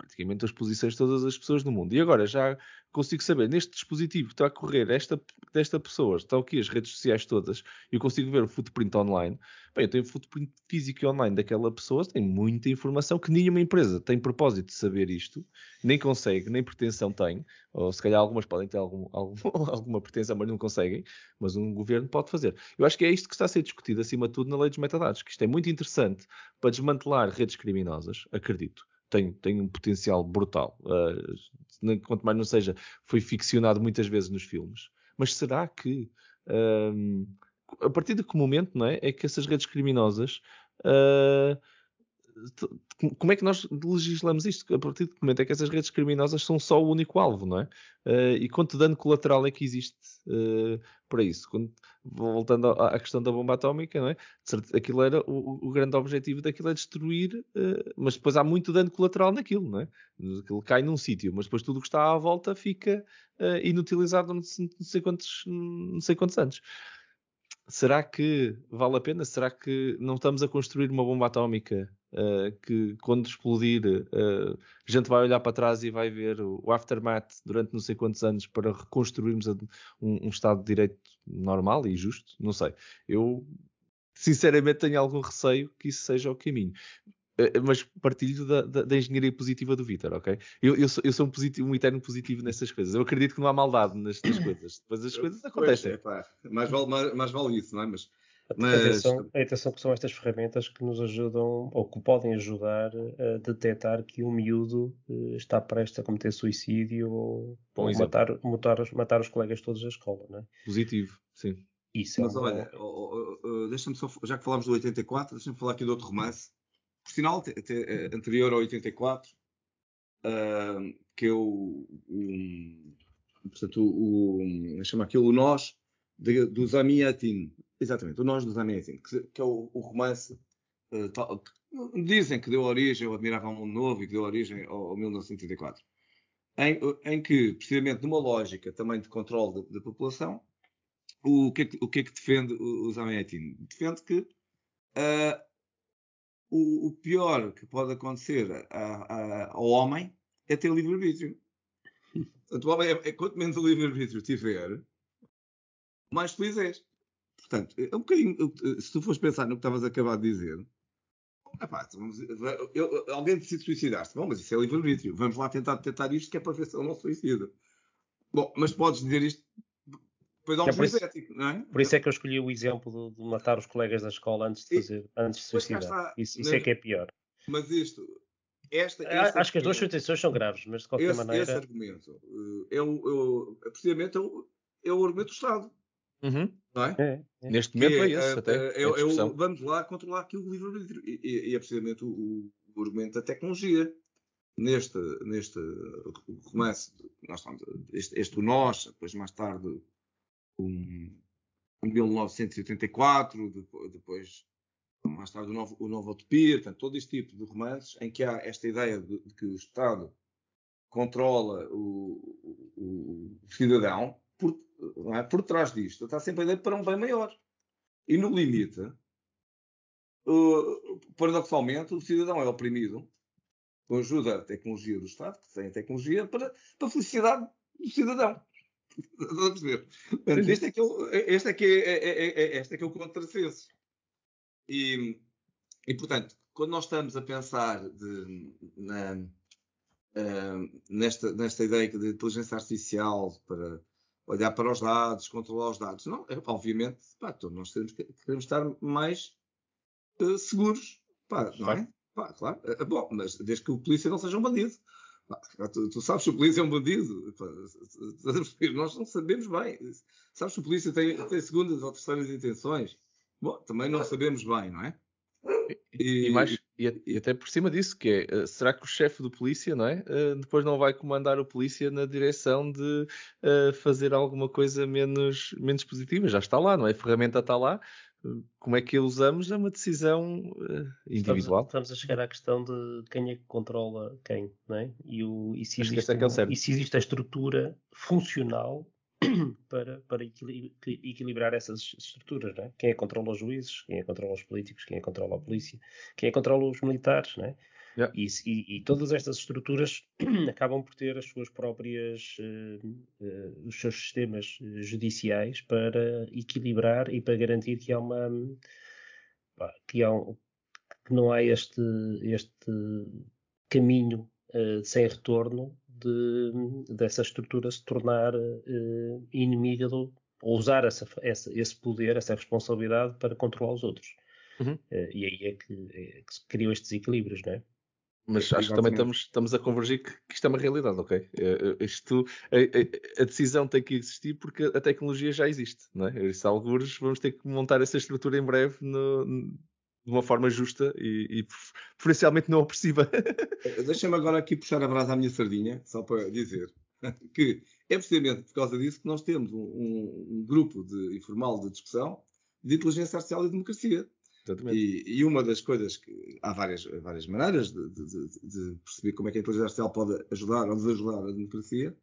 Speaker 1: praticamente as posições de todas as pessoas do mundo. E agora já consigo saber, neste dispositivo que está a correr esta, desta pessoa, estão aqui as redes sociais todas, e eu consigo ver o footprint online. Bem, eu tenho o footprint físico e online daquela pessoa, tem muita informação que nenhuma empresa tem propósito de saber isto, nem consegue, nem pretensão tem, ou se calhar algumas podem ter algum, algum, alguma pretensão, mas não conseguem, mas um governo pode fazer. Eu acho que é isto que está a ser discutido, acima de tudo, na lei dos metadados, que isto é muito interessante para desmantelar redes criminosas, acredito tem, tem um potencial brutal. Uh, quanto mais não seja, foi ficcionado muitas vezes nos filmes. Mas será que, um, a partir de que momento não é, é que essas redes criminosas. Uh, como é que nós legislamos isto? A partir que momento é que essas redes criminosas são só o único alvo, não é? Uh, e quanto dano colateral é que existe uh, para isso? Quando, voltando à, questão da bomba atómica, não é? Aquilo era o, o grande objetivo daquilo é destruir, uh, mas depois há muito dano colateral naquilo, não é? Aquilo cai num sítio, mas depois tudo o que está à volta fica inutilizado não sei quantos, não sei quantos anos será que vale a pena? Será que não estamos a construir uma bomba atómica uh, que, quando explodir, uh, a gente vai olhar para trás e vai ver o, aftermath durante não sei quantos anos para reconstruirmos um, um, Estado de Direito normal e justo? Não sei. Eu, sinceramente, tenho algum receio que isso seja o caminho. Eh, mas partilho da, da, da, engenharia positiva do Vitor, ok? Eu, eu, sou, eu sou um, positivo, um eterno positivo nessas coisas. Eu acredito que não há maldade nestas coisas. Mas as coisas acontecem.
Speaker 2: Pois, é, mais, vale, mais, mais vale isso, não é? Mas,
Speaker 3: mas... Atenção, atenção que são estas ferramentas que nos ajudam, ou que podem ajudar a detectar que um miúdo eh, está prestes a cometer suicídio ou, ou matar, matar, matar os colegas todos da escola, não é?
Speaker 1: Positivo, sim.
Speaker 2: Isso mas é olha, oh, oh, oh, deixa-me só, já que falámos do 84, deixa-me falar aqui de outro romance por sinal, eh, anterior a 84, uh, que é o, um, portanto, o, um, chama aquilo o Nós de, do Zamiatin. Exatamente, o Nós do Zamiatin, que, que é o, o romance uh, tal, dizem que deu origem ao Admirável Mundo Novo e que deu origem ao, ao 1984. Em, em, que, precisamente numa lógica também de controle da população, o que, é que, o que é que defende o, Zamiatin? Defende que uh, o, o pior que pode acontecer a, a, ao homem é ter livre-arbítrio. O homem é, é, quanto menos o livre-arbítrio tiver, mais feliz és. Portanto, é um bocadinho, se tu fores pensar no que estavas a acabar de dizer, epá, então vamos, eu, alguém decide suicidar-se. Bom, mas isso é livre-arbítrio. Vamos lá tentar detectar isto, que é para ver se ele não suicida. Bom, mas podes dizer isto depois um
Speaker 3: É por isso-
Speaker 2: ético, não é?
Speaker 3: Por isso é que eu escolhi o exemplo de, de matar os colegas da escola antes de
Speaker 2: E-
Speaker 3: fazer, antes de suicidar.
Speaker 2: está.
Speaker 3: Isso, isso é
Speaker 2: Mas-
Speaker 3: que é pior.
Speaker 2: Mas isto, esta,
Speaker 3: A-
Speaker 2: este
Speaker 3: Acho que as duas situações são graves, mas de qualquer
Speaker 2: esse,
Speaker 3: maneira.
Speaker 2: esse argumento eh, é, o, é, o, precisamente é o, é o argumento do Estado,
Speaker 1: Uhum.
Speaker 2: não é?
Speaker 3: É, é.
Speaker 1: Neste momento é,
Speaker 2: é,
Speaker 1: esse, até.
Speaker 2: é o- vamos lá controlar aqui o livre-arbítrio. E, e- e é precisamente o, o- argumento da tecnologia. Neste, neste romance, nós estamos, este, este o Nós, depois mais tarde um, um 1984, depois, depois mais tarde o Novo, o Novo Utopia, portanto, todo este tipo de romances em que há esta ideia de, de que o Estado controla o, o- o cidadão, por, é? por trás disto está sempre a ideia para um bem maior. E no limite, uh, paradoxalmente, o cidadão é oprimido com a ajuda da tecnologia do Estado, que tem a tecnologia, para, para a felicidade do cidadão. Estás a perceber? Este é que é é que é, é, é, este é que é o contrassenso. E, e, portanto, quando nós estamos a pensar de- na, ah, nesta, nesta ideia de inteligência artificial para olhar para os dados, controlar os dados, não, é, obviamente, pá, todos nós temos que, queremos estar mais eh, seguros, pá, não é? Pá, claro, É, bom, mas desde que o polícia não seja um bandido. Pá, tu, tu sabes se o polícia é um bandido. Pá, nós não sabemos bem. Sabes se o polícia tem, tem segundas ou terceiras intenções? Bom, também não sabemos bem, não é?
Speaker 1: E, mais, e, e até por cima disso, que é, eh, será que o chefe do polícia, não é? Eh, depois não vai comandar o polícia na direção de eh, fazer alguma coisa menos, menos positiva? Já está lá, não é? A ferramenta está lá. Como é que a usamos é uma decisão eh,
Speaker 3: Estamos,
Speaker 1: individual.
Speaker 3: estamos a chegar à questão de quem é que controla quem, não é? E, o, e, se,
Speaker 1: que
Speaker 3: existe,
Speaker 1: é é
Speaker 3: e se existe a estrutura funcional para, para equilibrar essas estruturas, é? Quem é que controla os juízes, quem é que controla os políticos, quem é que controla a polícia, quem é que controla os militares, é?
Speaker 1: Yeah.
Speaker 3: E, e- e todas estas estruturas acabam por ter as suas próprias, eh, eh, os seus sistemas eh, judiciais para equilibrar e para garantir que há uma que, há um- que não há este, este caminho eh, sem retorno de, dessa estrutura se tornar eh, inimiga do, ou usar essa, essa- esse poder, essa responsabilidade para controlar os outros.
Speaker 1: Uhum.
Speaker 3: Eh, e aí é que, é que se criam estes desequilíbrios, não é?
Speaker 1: Mas acho que também estamos, estamos a convergir que, que isto é uma realidade, ok? Eh, Isto, a, a- a decisão tem que existir porque a tecnologia já existe, não é? Isso, algures, vamos ter que montar essa estrutura em breve no- de uma forma justa e, e preferencialmente não opressiva.
Speaker 2: Deixa-me agora aqui puxar a brasa à minha sardinha, só para dizer que é precisamente por causa disso que nós temos um, um- um grupo de, informal de discussão de inteligência artificial e democracia. E, e uma das coisas que há várias, várias maneiras de, de- de- perceber como é que a inteligência artificial pode ajudar ou desajudar a democracia,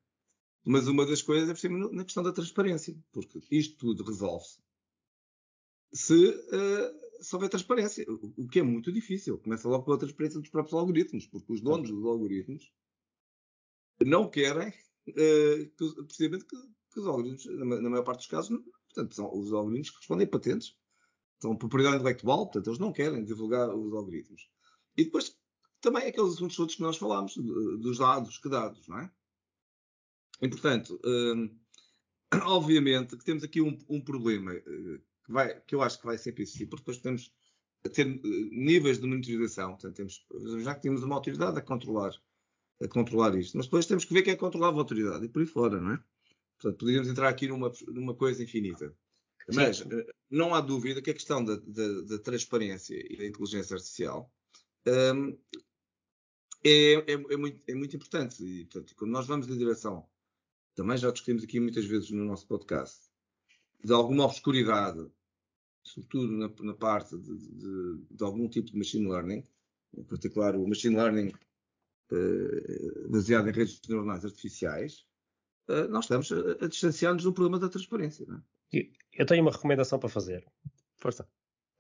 Speaker 2: mas uma das coisas é cima na questão da transparência, porque isto tudo resolve-se se, eh, se houver transparência, o, que é muito difícil. Começa logo pela transparência dos próprios algoritmos, porque os donos dos algoritmos não querem eh, que, precisamente que, que os algoritmos, na, ma- na maior parte dos casos, portanto, são os algoritmos que respondem a patentes são propriedade intelectual, portanto, eles não querem divulgar os algoritmos. E depois, também aqueles assuntos todos que nós falámos, dos dados, que dados, não é? E, portanto, hum, obviamente que temos aqui um, um problema eh, que, vai- que eu acho que vai sempre existir, porque depois podemos ter eh, níveis de monitorização, portanto, temos, já que temos uma autoridade a controlar, a controlar isto, mas depois temos que ver quem é que controlava a autoridade e por aí fora, não é? Portanto, poderíamos entrar aqui numa, numa coisa infinita. Mas eh, não há dúvida que a questão da, da- da transparência e da inteligência artificial hum, é, é- é muito, é muito importante. E, portanto, quando nós vamos na direção, também já discutimos aqui muitas vezes no nosso podcast, de alguma obscuridade, sobretudo na, na parte de, de- de algum tipo de machine learning, em particular o machine learning eh, baseado em redes neuronais artificiais, eh, nós estamos a, a distanciar-nos do problema da transparência. É?
Speaker 3: Eu tenho uma recomendação para fazer.
Speaker 1: Força.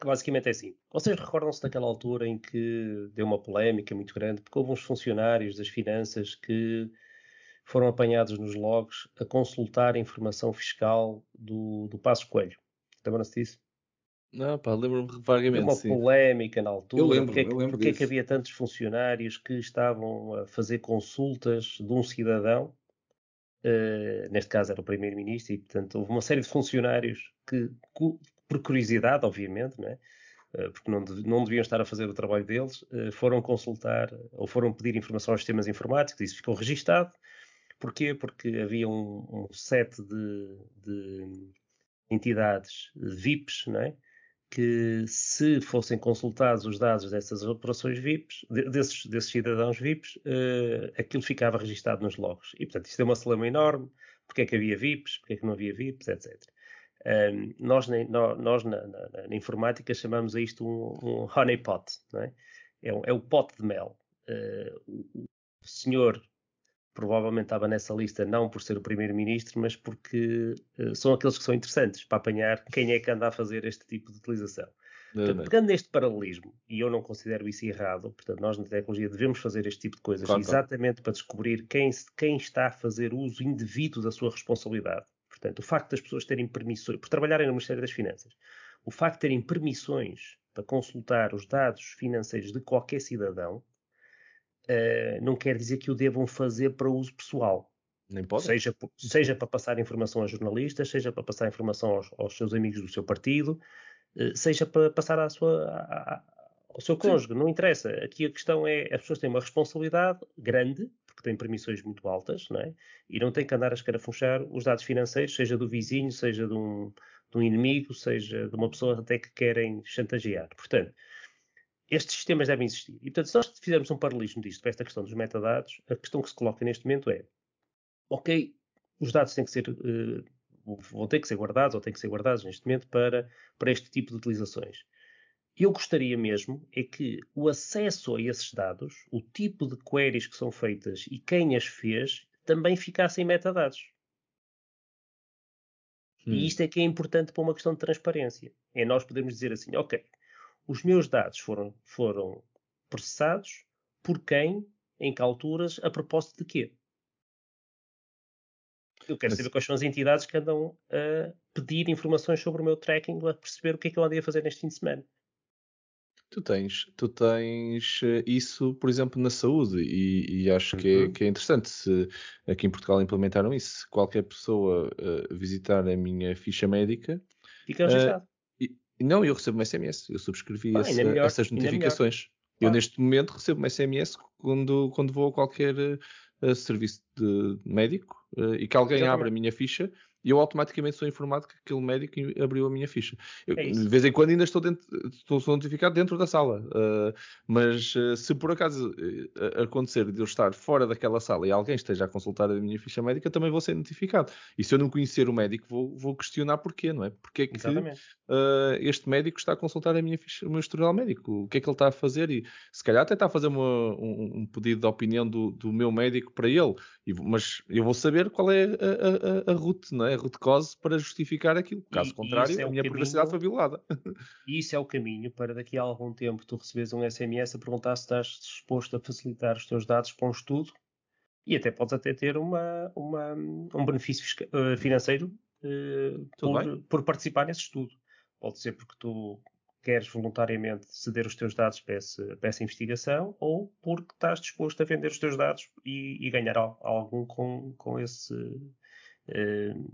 Speaker 3: basicamente é assim. Vocês recordam-se daquela altura em que deu uma polémica muito grande, porque houve uns funcionários das finanças que foram apanhados nos logs a consultar a informação fiscal do, do Passo Coelho. Lembram-se disso?
Speaker 1: Não, pá, lembro-me vagamente.
Speaker 3: uma
Speaker 1: sim.
Speaker 3: polémica na altura.
Speaker 2: Eu lembro,
Speaker 3: porque, é que-
Speaker 2: eu lembro
Speaker 3: porque é que
Speaker 2: disso.
Speaker 3: havia tantos funcionários que estavam a fazer consultas de um cidadão? eh, neste caso era o primeiro-ministro, e portanto houve uma série de funcionários que, por curiosidade, obviamente, não é? Eh, porque não, dev- não deviam estar a fazer o trabalho deles, eh, foram consultar ou foram pedir informação aos sistemas informáticos, isso ficou registado. Porquê? Porque havia um, um set de, de entidades VIPs, não é? Que se fossem consultados os dados dessas operações VIPs, de- desses, desses cidadãos VIPs, eh, aquilo ficava registado nos logs. E, portanto, isto é uma celema enorme, porque é que havia VIPs, porque é que não havia VIPs, etc. Um, nós na, nós na, na- na informática chamamos a isto um, um honeypot, não é? É, um- é o pote de mel. O, o senhor provavelmente estava nessa lista não por ser o primeiro-ministro, mas porque eh, são aqueles que são interessantes para apanhar quem é que anda a fazer este tipo de utilização. Portanto, pegando neste paralelismo, e eu não considero isso errado, portanto, nós na tecnologia devemos fazer este tipo de coisas
Speaker 1: Claro, claro.
Speaker 3: exatamente para descobrir quem, quem está a fazer uso indevido da sua responsabilidade. Portanto, o facto das pessoas terem permissões, por trabalharem no Ministério das Finanças, o facto de terem permissões para consultar os dados financeiros de qualquer cidadão, eh, não quer dizer que o devam fazer para uso pessoal.
Speaker 1: Nem pode.
Speaker 3: Seja, seja para passar informação a jornalistas, seja para passar informação aos, aos seus amigos do seu partido, eh, seja para passar à sua, à- ao seu cônjuge, não interessa. Aqui a questão é, as pessoas têm uma responsabilidade grande, porque têm permissões muito altas, não é? E não têm que andar a escarafunchar os dados financeiros, seja do vizinho, seja de um, de um inimigo, seja de uma pessoa até que querem chantagear. Portanto, estes sistemas devem existir. E, portanto, se nós fizermos um paralelismo disto, para esta questão dos metadados, a questão que se coloca neste momento é ok, os dados têm que ser, eh, vão ter que ser guardados ou têm que ser guardados neste momento para, para este tipo de utilizações. Eu gostaria mesmo é que o acesso a esses dados, o tipo de queries que são feitas e quem as fez, também ficassem metadados.
Speaker 1: Hum.
Speaker 3: E isto é que é importante para uma questão de transparência. É nós podermos dizer assim, ok, os meus dados foram, foram processados por quem, em que alturas, a propósito de quê? Eu quero
Speaker 1: Mas-
Speaker 3: saber quais são as entidades que andam a pedir informações sobre o meu tracking para perceber o que é que eu andei a fazer neste fim de semana.
Speaker 1: Tu tens, tu tens eh, isso, por exemplo, na saúde, e, e acho que, é,
Speaker 3: Uhum.
Speaker 1: que é interessante se aqui em Portugal implementaram isso. Se qualquer pessoa eh, visitar a minha ficha médica,
Speaker 3: Fica registado.
Speaker 1: e não, eu recebo um SMS, eu subscrevi
Speaker 3: Ah, ainda melhor,
Speaker 1: essas notificações. Eu neste momento recebo um SMS quando, quando vou a qualquer eh, serviço de médico eh, e que alguém
Speaker 3: Exatamente.
Speaker 1: abre a minha ficha e eu automaticamente sou informado que aquele médico abriu a minha ficha. Eu,
Speaker 3: É
Speaker 1: de vez em quando ainda estou, dentro, estou notificado dentro da sala, eh, mas eh, se por acaso eh, acontecer de eu estar fora daquela sala e alguém esteja a consultar a minha ficha médica, também vou ser notificado. E se eu não conhecer o médico, vou, vou questionar porquê, não é? Porque é que uh, este médico está a consultar a minha ficha, o meu historial médico, o que é que ele está a fazer e se calhar até está a fazer uma- um, um pedido de opinião do, do meu médico para ele, E mas eu vou saber qual é a, a, a, a route, não é? A route cause para justificar aquilo. Caso
Speaker 3: E-
Speaker 1: contrário,
Speaker 3: é
Speaker 1: a minha
Speaker 3: caminho-
Speaker 1: privacidade foi violada.
Speaker 3: E isso é o caminho para daqui a algum tempo tu receberes um SMS a perguntar se estás disposto a facilitar os teus dados para um estudo e até podes até ter uma, uma- um benefício eh, financeiro
Speaker 1: Tudo
Speaker 3: por, por participar nesse estudo. Pode ser porque tu queres voluntariamente ceder os teus dados para, esse- para essa investigação ou porque estás disposto a vender os teus dados e, e ganhar al- algum com, com esse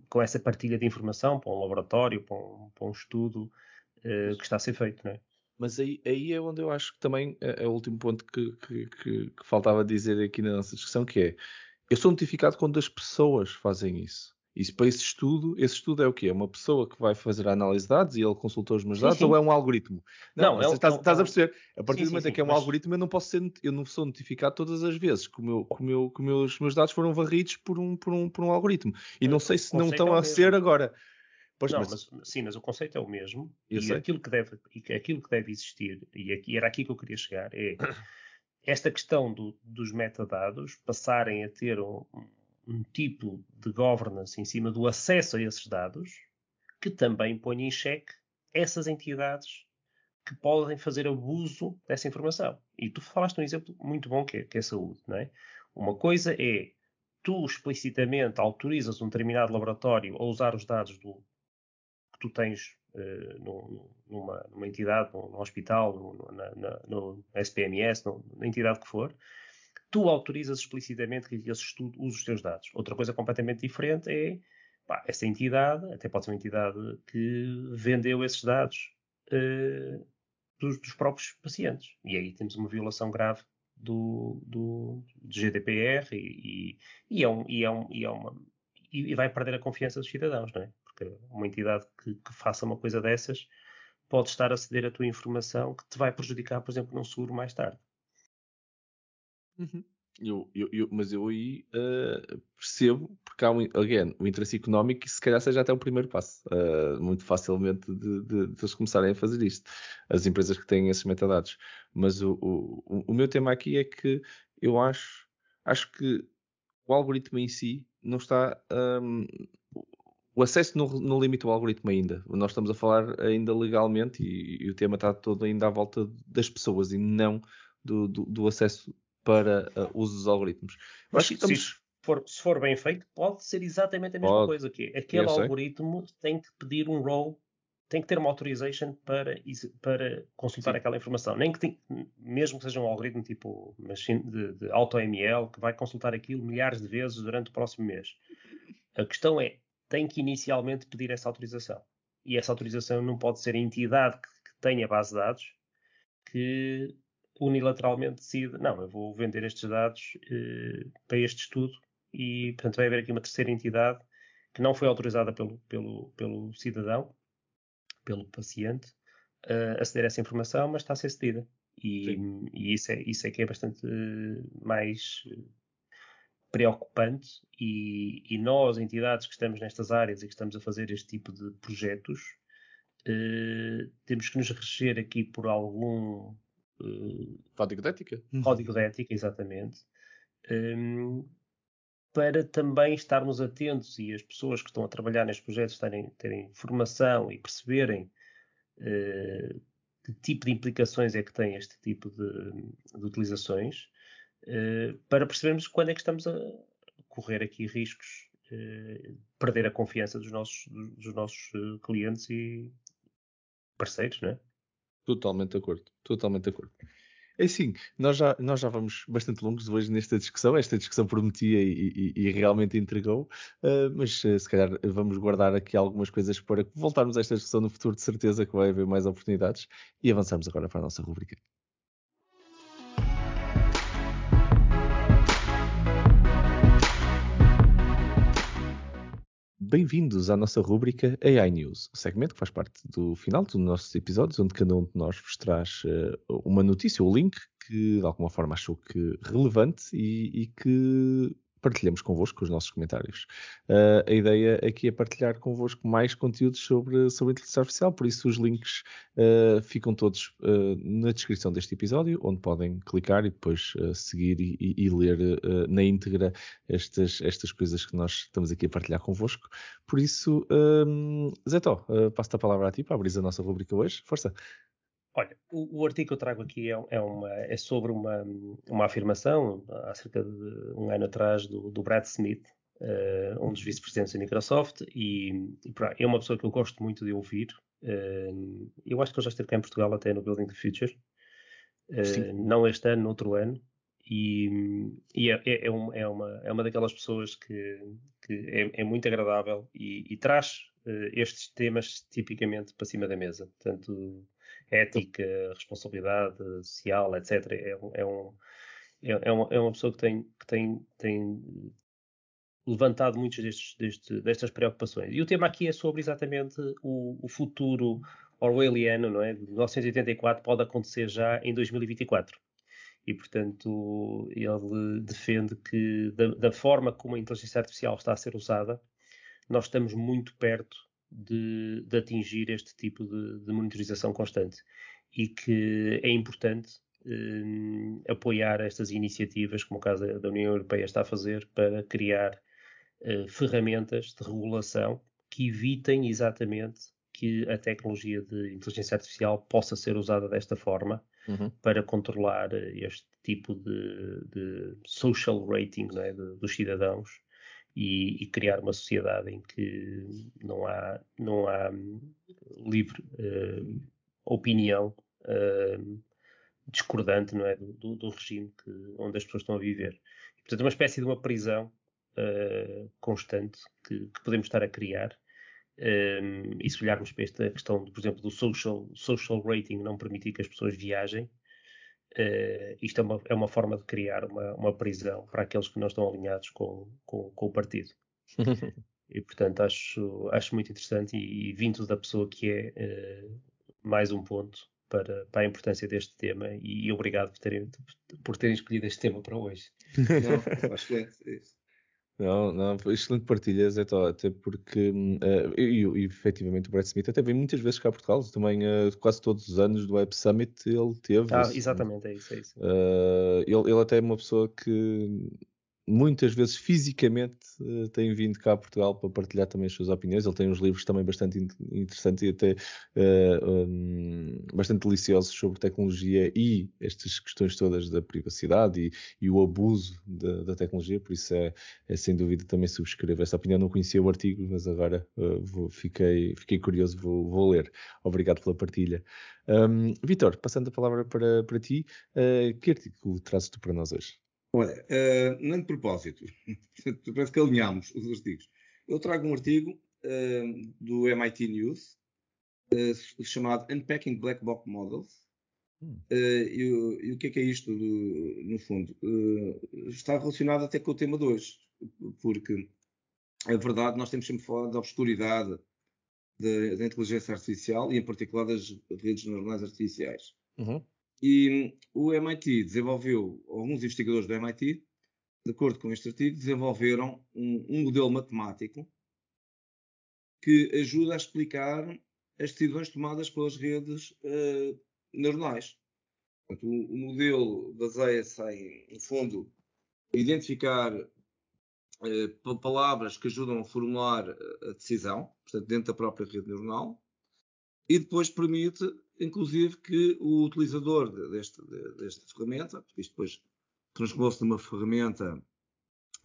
Speaker 3: com essa partilha de informação para um laboratório, para um, para um estudo eh, que está a ser feito, não é?
Speaker 1: Mas aí, aí é onde eu acho que também é, é o último ponto que, que, que- que faltava dizer aqui na nossa discussão, que é eu sou notificado quando as pessoas fazem isso. Isso para esse estudo, esse estudo é o quê? É uma pessoa que vai fazer a análise de dados e ele consultou os meus
Speaker 3: Sim,
Speaker 1: dados
Speaker 3: sim.
Speaker 1: ou é um algoritmo?
Speaker 3: Não,
Speaker 1: mas
Speaker 3: é
Speaker 1: estás,
Speaker 3: é
Speaker 1: estás a perceber? A partir
Speaker 3: Sim,
Speaker 1: do
Speaker 3: sim,
Speaker 1: momento em
Speaker 3: sim,
Speaker 1: que é um
Speaker 3: mas-
Speaker 1: algoritmo, eu não posso ser, eu não sou notificado todas as vezes que, o meu, que, o meu, que, meus, meus dados foram varridos por um, por um, por um algoritmo. E não
Speaker 3: O
Speaker 1: sei se não estão
Speaker 3: é
Speaker 1: a ser agora. Pois,
Speaker 3: não,
Speaker 1: mas-
Speaker 3: mas, sim, mas o conceito é o mesmo
Speaker 1: Eu
Speaker 3: e
Speaker 1: sei.
Speaker 3: aquilo que deve e aquilo que deve existir e aqui era aqui que eu queria chegar é esta questão do- dos metadados passarem a ter um, um tipo de governance em cima do acesso a esses dados que também põe em xeque essas entidades que podem fazer abuso dessa informação. E tu falaste um exemplo muito bom que é, que é a saúde, não é? Uma coisa é tu explicitamente autorizas um determinado laboratório a usar os dados do, que tu tens uh, numa, numa, entidade, num, num hospital, no, na, na, no SPMS, na entidade que for, tu autorizas explicitamente que esse estudo use os teus dados. Outra coisa completamente diferente é pá, essa entidade, até pode ser uma entidade que vendeu esses dados uh, dos, dos, próprios pacientes. E aí temos uma violação grave do, do, do GDPR e, e, e, é um, e, é um, e, é uma, e vai perder a confiança dos cidadãos, não é? Porque uma entidade que, que, faça uma coisa dessas pode estar a ceder a tua informação que te vai prejudicar, por exemplo, num seguro mais tarde.
Speaker 1: Uhum. Eu, eu, eu, mas eu aí uh, percebo, porque há um, again, o interesse económico e se calhar seja até o primeiro passo, uh, muito facilmente de, de, de, eles começarem a fazer isto, as empresas que têm esses metadados. Mas o, o, o meu tema aqui é que eu acho, acho que o algoritmo em si não está. Um, o acesso não, não limita o algoritmo ainda. Nós estamos a falar ainda legalmente e, e o tema está todo ainda à volta das pessoas e não do, do, do acesso para uh, uso dos algoritmos.
Speaker 3: Mas estamos... se, for, se for bem feito, pode ser exatamente a mesma pode. coisa. Que é, aquele algoritmo tem que pedir um role, tem que ter uma authorization para, para consultar Sim. aquela informação. Nem que tem, mesmo que seja um algoritmo tipo machine de, de AutoML, que vai consultar aquilo milhares de vezes durante o próximo mês. A questão é, tem que inicialmente pedir essa autorização. E essa autorização não pode ser a entidade que, que tenha base de dados que unilateralmente decide, não, eu vou vender estes dados eh, para este estudo e, portanto, vai haver aqui uma terceira entidade que não foi autorizada pelo, pelo, pelo cidadão, pelo paciente, uh, a ceder essa informação, mas está a ser cedida. E, e, isso, é, isso é que é bastante uh, mais preocupante e, e, nós, entidades que estamos nestas áreas e que estamos a fazer este tipo de projetos, uh, temos que nos reger aqui por algum
Speaker 1: Uh, código de ética.
Speaker 3: Código de ética, exatamente. Um, para também estarmos atentos e as pessoas que estão a trabalhar nestes projetos terem, terem formação e perceberem uh, que tipo de implicações é que tem este tipo de, de utilizações, uh, para percebermos quando é que estamos a correr aqui riscos, uh, perder a confiança dos nossos, dos nossos clientes e parceiros, não é?
Speaker 1: Totalmente de acordo. Totalmente de acordo. É sim, nós já, nós já vamos bastante longos hoje nesta discussão. Esta discussão prometia e, e, e realmente entregou, uh, mas uh, se calhar vamos guardar aqui algumas coisas para voltarmos a esta discussão no futuro, de certeza que vai haver mais oportunidades e avançamos agora para a nossa rubrica. Bem-vindos à nossa rúbrica AI News, o segmento que faz parte do final dos nossos episódios, onde cada um de nós vos traz uh, uma notícia ou link que de alguma forma achou que relevante e, e que partilhamos convosco os nossos comentários. Uh, a ideia aqui é partilhar convosco mais conteúdos sobre, sobre inteligência artificial, por isso os links uh, ficam todos uh, na descrição deste episódio, onde podem clicar e depois seguir e, e, ler na íntegra estas, estas coisas que nós estamos aqui a partilhar convosco. Por isso, um, Zé Tó, passo-te a palavra a ti para abrir a nossa rubrica hoje. Força!
Speaker 3: Olha, o, o, artigo que eu trago aqui é, é, uma, é sobre uma, uma afirmação, há cerca de um ano atrás, do, do Brad Smith, uh, um dos vice-presidentes da Microsoft, e, e é uma pessoa que eu gosto muito de ouvir. Uh, eu acho que ele já esteve cá em Portugal até no Building the Future, uh, não este ano, no outro ano, e, e é, é, é, uma, é, uma, é uma daquelas pessoas que, que é, é muito agradável e, e traz estes temas tipicamente para cima da mesa. Portanto, ética, responsabilidade social, etc. É, é, um, é, é, uma, é uma pessoa que tem, que tem, tem levantado muitas destas preocupações. E o tema aqui é sobre exatamente o, o futuro orwelliano, não é? De 1984 pode acontecer já em 2024. E, portanto, ele defende que, da, da forma como a inteligência artificial está a ser usada, nós estamos muito perto de, de atingir este tipo de, de, monitorização constante e que é importante eh, apoiar estas iniciativas, como o caso da União Europeia está a fazer, para criar eh, ferramentas de regulação que evitem exatamente que a tecnologia de inteligência artificial possa ser usada desta forma uhum. para controlar este tipo de, de social rating é, de, dos cidadãos e, e, criar uma sociedade em que não há, não há hum, livre uh, opinião uh, discordante não é, do, do regime que, onde as pessoas estão a viver. E, portanto, é uma espécie de uma prisão uh, constante que, que, podemos estar a criar. Um, e se olharmos para esta questão, por exemplo, do social, social rating não permitir que as pessoas viajem, Uh, isto é uma, é uma, forma de criar uma, uma, prisão para aqueles que não estão alinhados com, com, com o partido. e, portanto, acho, acho muito interessante e, e vindo da pessoa que é uh, mais um ponto para, para, a importância deste tema e, e obrigado por terem, por terem escolhido este tema para hoje.
Speaker 2: Não, acho que é isso.
Speaker 1: Não, não, excelente partilhas, então, até porque, uh, e, e, efetivamente o Brad Smith até vem muitas vezes cá a Portugal, também uh, quase todos os anos do Web Summit ele teve.
Speaker 3: Ah, esse, exatamente, é isso, é isso.
Speaker 1: Uh, ele, ele até é uma pessoa que muitas vezes fisicamente uh, tem vindo cá a Portugal para partilhar também as suas opiniões. Ele tem uns livros também bastante interessantes e até uh, eh, um, bastante deliciosos sobre tecnologia e estas questões todas da privacidade e, e o abuso da, da, tecnologia. Por isso é, é, sem dúvida também subscrevo essa opinião. Não conhecia o artigo, mas agora uh, vou, fiquei, fiquei curioso, vou, vou, ler. Obrigado pela partilha. Um, Vitor, passando a palavra para, para ti, que artigo trazes tu para nós hoje?
Speaker 2: Olha, uh, nem de propósito, parece que alinhámos os artigos. Eu trago um artigo uh, do MIT News uh, chamado Unpacking Black Box Models. Hum. E, e, o que é que é isto, do, no fundo? está relacionado até com o tema de hoje, porque é verdade, nós temos sempre falado da obscuridade da, da inteligência artificial e, em particular, das redes neuronais artificiais. Uhum. E o MIT desenvolveu, alguns investigadores do MIT, de acordo com este artigo, desenvolveram um, um modelo matemático que ajuda a explicar as decisões tomadas pelas redes uh, neuronais. Portanto, o, o, modelo baseia-se em, no fundo, identificar uh, palavras que ajudam a formular a decisão, portanto, dentro da própria rede neuronal, e depois permite inclusive que o utilizador deste, desta ferramenta, porque isto depois transformou-se numa ferramenta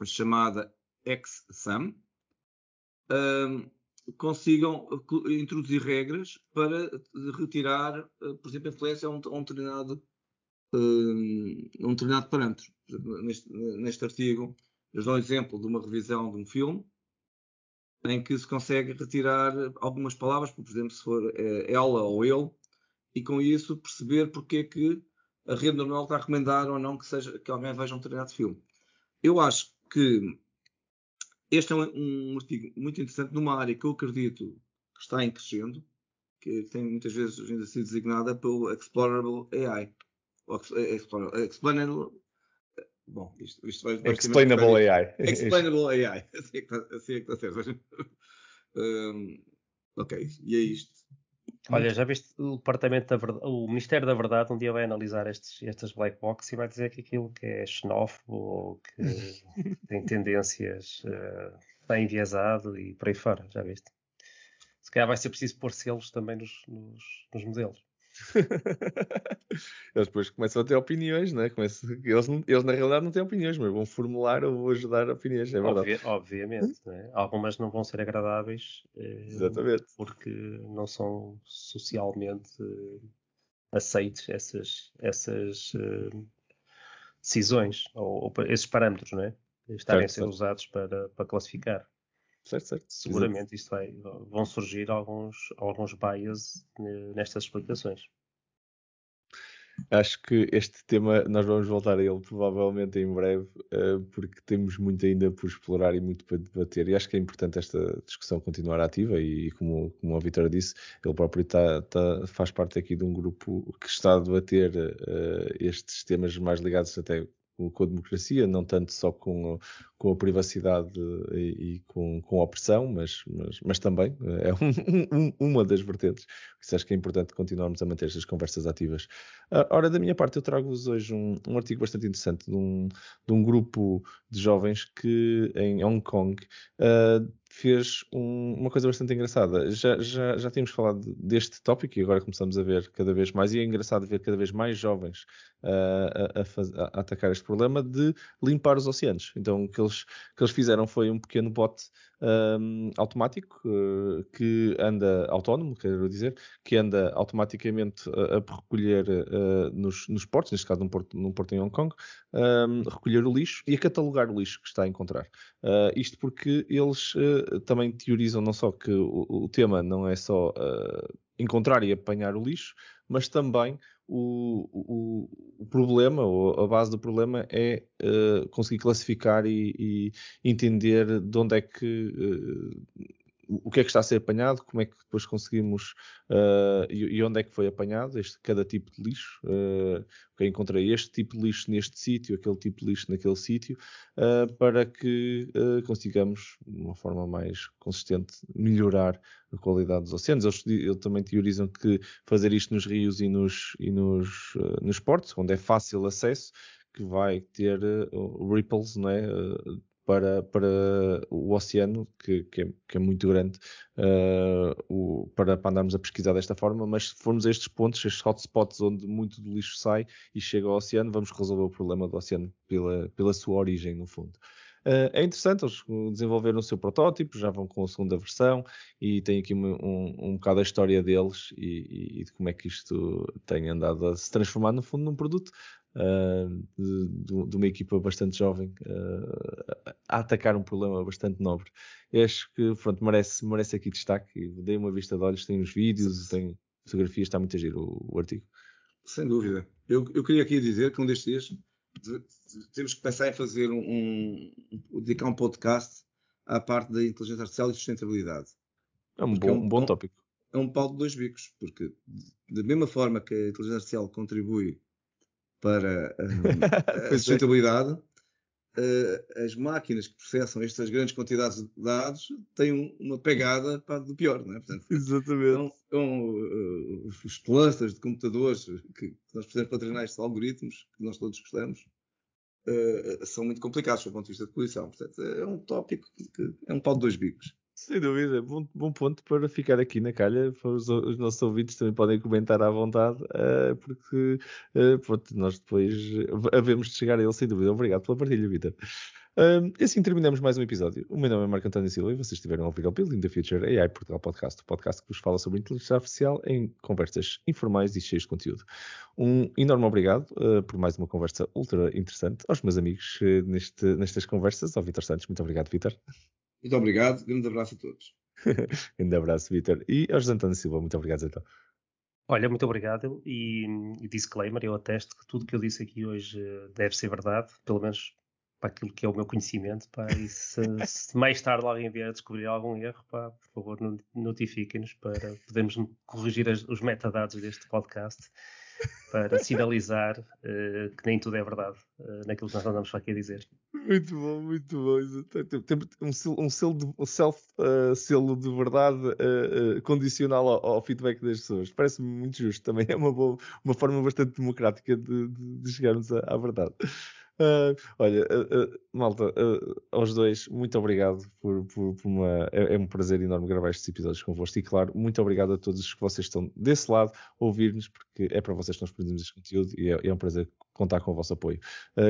Speaker 2: chamada XSUM, um, consigam introduzir regras para retirar, uh, por exemplo, a influência a um, um determinado, um, um determinado parâmetro. Neste, neste artigo, eles dão um exemplo de uma revisão de um filme em que se consegue retirar algumas palavras, por exemplo, se for eh, ela ou ele, e com isso perceber porque é que a rede neuronal está a recomendar ou não que, seja, que alguém veja um determinado filme. Eu acho que este é um, um artigo muito interessante numa área que eu acredito que está em crescendo, que tem muitas vezes ainda sido designada pelo Explorable AI. Explainable. Bom, isto, isto vai,
Speaker 1: vai Explainable AI.
Speaker 2: Explainable AI. Assim é que está, assim é que está certo. um, ok, e é isto.
Speaker 3: Olha, já viste o Departamento da Verdade, o Ministério da Verdade um dia vai analisar estes, estas black box e vai dizer que aquilo que é xenófobo ou que tem tendências uh, bem enviesado e por aí fora, já viste? Se calhar vai ser preciso pôr selos também nos, nos, nos modelos.
Speaker 1: eles depois começam a ter opiniões, né? Começam, eles, eles na realidade não têm opiniões, mas vão formular ou vão ajudar opiniões, é verdade. Obvi
Speaker 3: obviamente, né? algumas não vão ser agradáveis
Speaker 1: eh, Exatamente.
Speaker 3: porque não são socialmente eh, aceites essas, essas eh, decisões ou, ou, esses parâmetros, não é? Estarem certo, a ser certo. usados para, para classificar.
Speaker 1: Certo, certo.
Speaker 3: Seguramente isto vai, vão surgir alguns, alguns bias nestas explicações.
Speaker 1: Acho que este tema nós vamos voltar a ele provavelmente em breve, uh, porque temos muito ainda por explorar e muito para debater. E acho que é importante esta discussão continuar ativa. E, como, como a Vitória disse, ele próprio tá, tá, faz parte aqui de um grupo que está a debater uh, estes temas mais ligados até com a democracia, não tanto só com, com a privacidade e, e com, com, a opressão, mas, mas, mas também eh, é um, um, uma das vertentes. Por isso acho que é importante continuarmos a manter estas conversas ativas. Uh, ora, da minha parte, eu trago-vos hoje um, um, artigo bastante interessante de um, de um grupo de jovens que em Hong Kong uh, fez um, uma coisa bastante engraçada. Já, já, já tínhamos falado deste tópico e agora começamos a ver cada vez mais, e é engraçado ver cada vez mais jovens uh, a, a, a, atacar este problema de limpar os oceanos. Então, o que eles, que eles fizeram foi um pequeno bot um, automático uh, que anda autónomo, quero dizer, que anda automaticamente a, a recolher uh, nos, nos portos, neste caso num porto, num porto em Hong Kong, um, recolher o lixo e a catalogar o lixo que está a encontrar. Uh, isto porque eles também teorizam não só que o, o tema não é só encontrar e apanhar o lixo, mas também o, problema, ou a base do problema é uh, conseguir classificar e, e, entender de onde é que uh, o que é que está a ser apanhado, como é que depois conseguimos uh, e, e, onde é que foi apanhado este, cada tipo de lixo. Uh, okay, encontrei este tipo de lixo neste sítio, aquele tipo de lixo naquele sítio, uh, para que consigamos, de uma forma mais consistente, melhorar a qualidade dos oceanos. Eles, eles também teorizam que fazer isto nos rios e nos, e nos, nos portos, onde é fácil acesso, que vai ter uh, ripples, não é? Uh, para, para o oceano, que, que, é, que é muito grande, uh, o, para, para, andarmos a pesquisar desta forma, mas se formos a estes pontos, estes hotspots onde muito do lixo sai e chega ao oceano, vamos resolver o problema do oceano pela, pela sua origem, no fundo. Uh, é interessante, eles desenvolveram o seu protótipo, já vão com a segunda versão e tem aqui um, um, um bocado a história deles e, e, de como é que isto tem andado a se transformar no fundo num produto uh, de, de, uma equipa bastante jovem uh, a atacar um problema bastante nobre. Eu acho que pronto, merece, merece aqui destaque. Dei uma vista de olhos, tem os vídeos, tem fotografias, está muito a giro o, o artigo.
Speaker 2: Sem dúvida. Eu, eu queria aqui dizer que um destes dias temos que pensar em fazer um, um, dedicar um podcast à parte da inteligência artificial e sustentabilidade.
Speaker 1: É um bom, é um, bom tópico.
Speaker 2: É um pau de dois bicos, porque da mesma forma que a inteligência artificial contribui para um, a sustentabilidade, uh, as máquinas que processam estas grandes quantidades de dados têm uma pegada pá, do pior, não é? Portanto,
Speaker 1: Exatamente. Então,
Speaker 2: então uh, os clusters de computadores que nós precisamos para treinar estes algoritmos, que nós todos gostamos, uh, são muito complicados do ponto de vista de poluição. Portanto, é um tópico que é um pau de dois bicos.
Speaker 1: Sem dúvida, bom, bom ponto para ficar aqui na calha. Os, os nossos ouvintes também podem comentar à vontade, uh, porque uh, pronto, nós depois havemos de chegar a ele, sem dúvida. Obrigado pela partilha, Vitor. E assim terminamos mais um episódio. O meu nome é Marco António Silva e vocês estiveram a ouvir o Building the Future AI Portugal Podcast, o podcast que vos fala sobre inteligência artificial em conversas informais e cheias de conteúdo. Um enorme obrigado uh, por mais uma conversa ultra interessante aos meus amigos uh, neste, nestas conversas. Ao Vitor Santos, muito obrigado, Vitor.
Speaker 2: Muito obrigado, grande abraço a todos.
Speaker 1: grande abraço, Vitor. E ao José António Silva, muito obrigado, então.
Speaker 3: Olha, muito obrigado e, e disclaimer, eu atesto que tudo que eu disse aqui hoje eh, deve ser verdade, pelo menos para aquilo que é o meu conhecimento, pá, e se, se, mais tarde alguém vier a descobrir algum erro, pá, por favor notifiquem-nos para podermos corrigir as, os metadados deste podcast para sinalizar uh, que nem tudo é verdade uh, naquilo que nós andamos aqui a dizer.
Speaker 1: Muito bom, muito bom. Tem um selo, um selo de, um self uh, selo de verdade condicional ao, ao, feedback das pessoas. Parece-me muito justo. Também é uma, boa, uma forma bastante democrática de, de, de chegarmos à, à verdade. Uh, olha, uh, uh, malta, aos dois, muito obrigado por, por, por uma. É, é, um prazer enorme gravar estes episódios convosco e, claro, muito obrigado a todos que vocês estão desse lado a ouvir-nos, porque é para vocês que nós produzimos este conteúdo e é, é um prazer contar com o vosso apoio.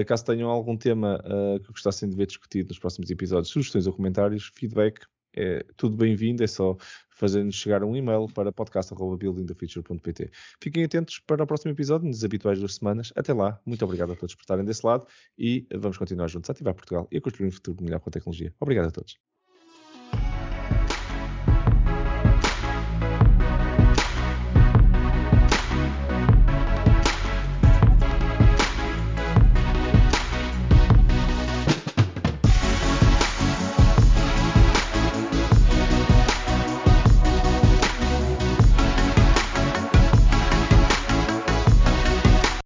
Speaker 1: caso tenham algum tema que gostassem de ver discutido nos próximos episódios, sugestões ou comentários, feedback, é tudo bem-vindo, é só fazer-nos chegar um e-mail para podcast.buildingthefuture.pt. Fiquem atentos para o próximo episódio, nas habituais duas semanas. Até lá, muito obrigado a todos por estarem desse lado e vamos continuar juntos a ativar Portugal e a construir um futuro melhor com a tecnologia. Obrigado a todos.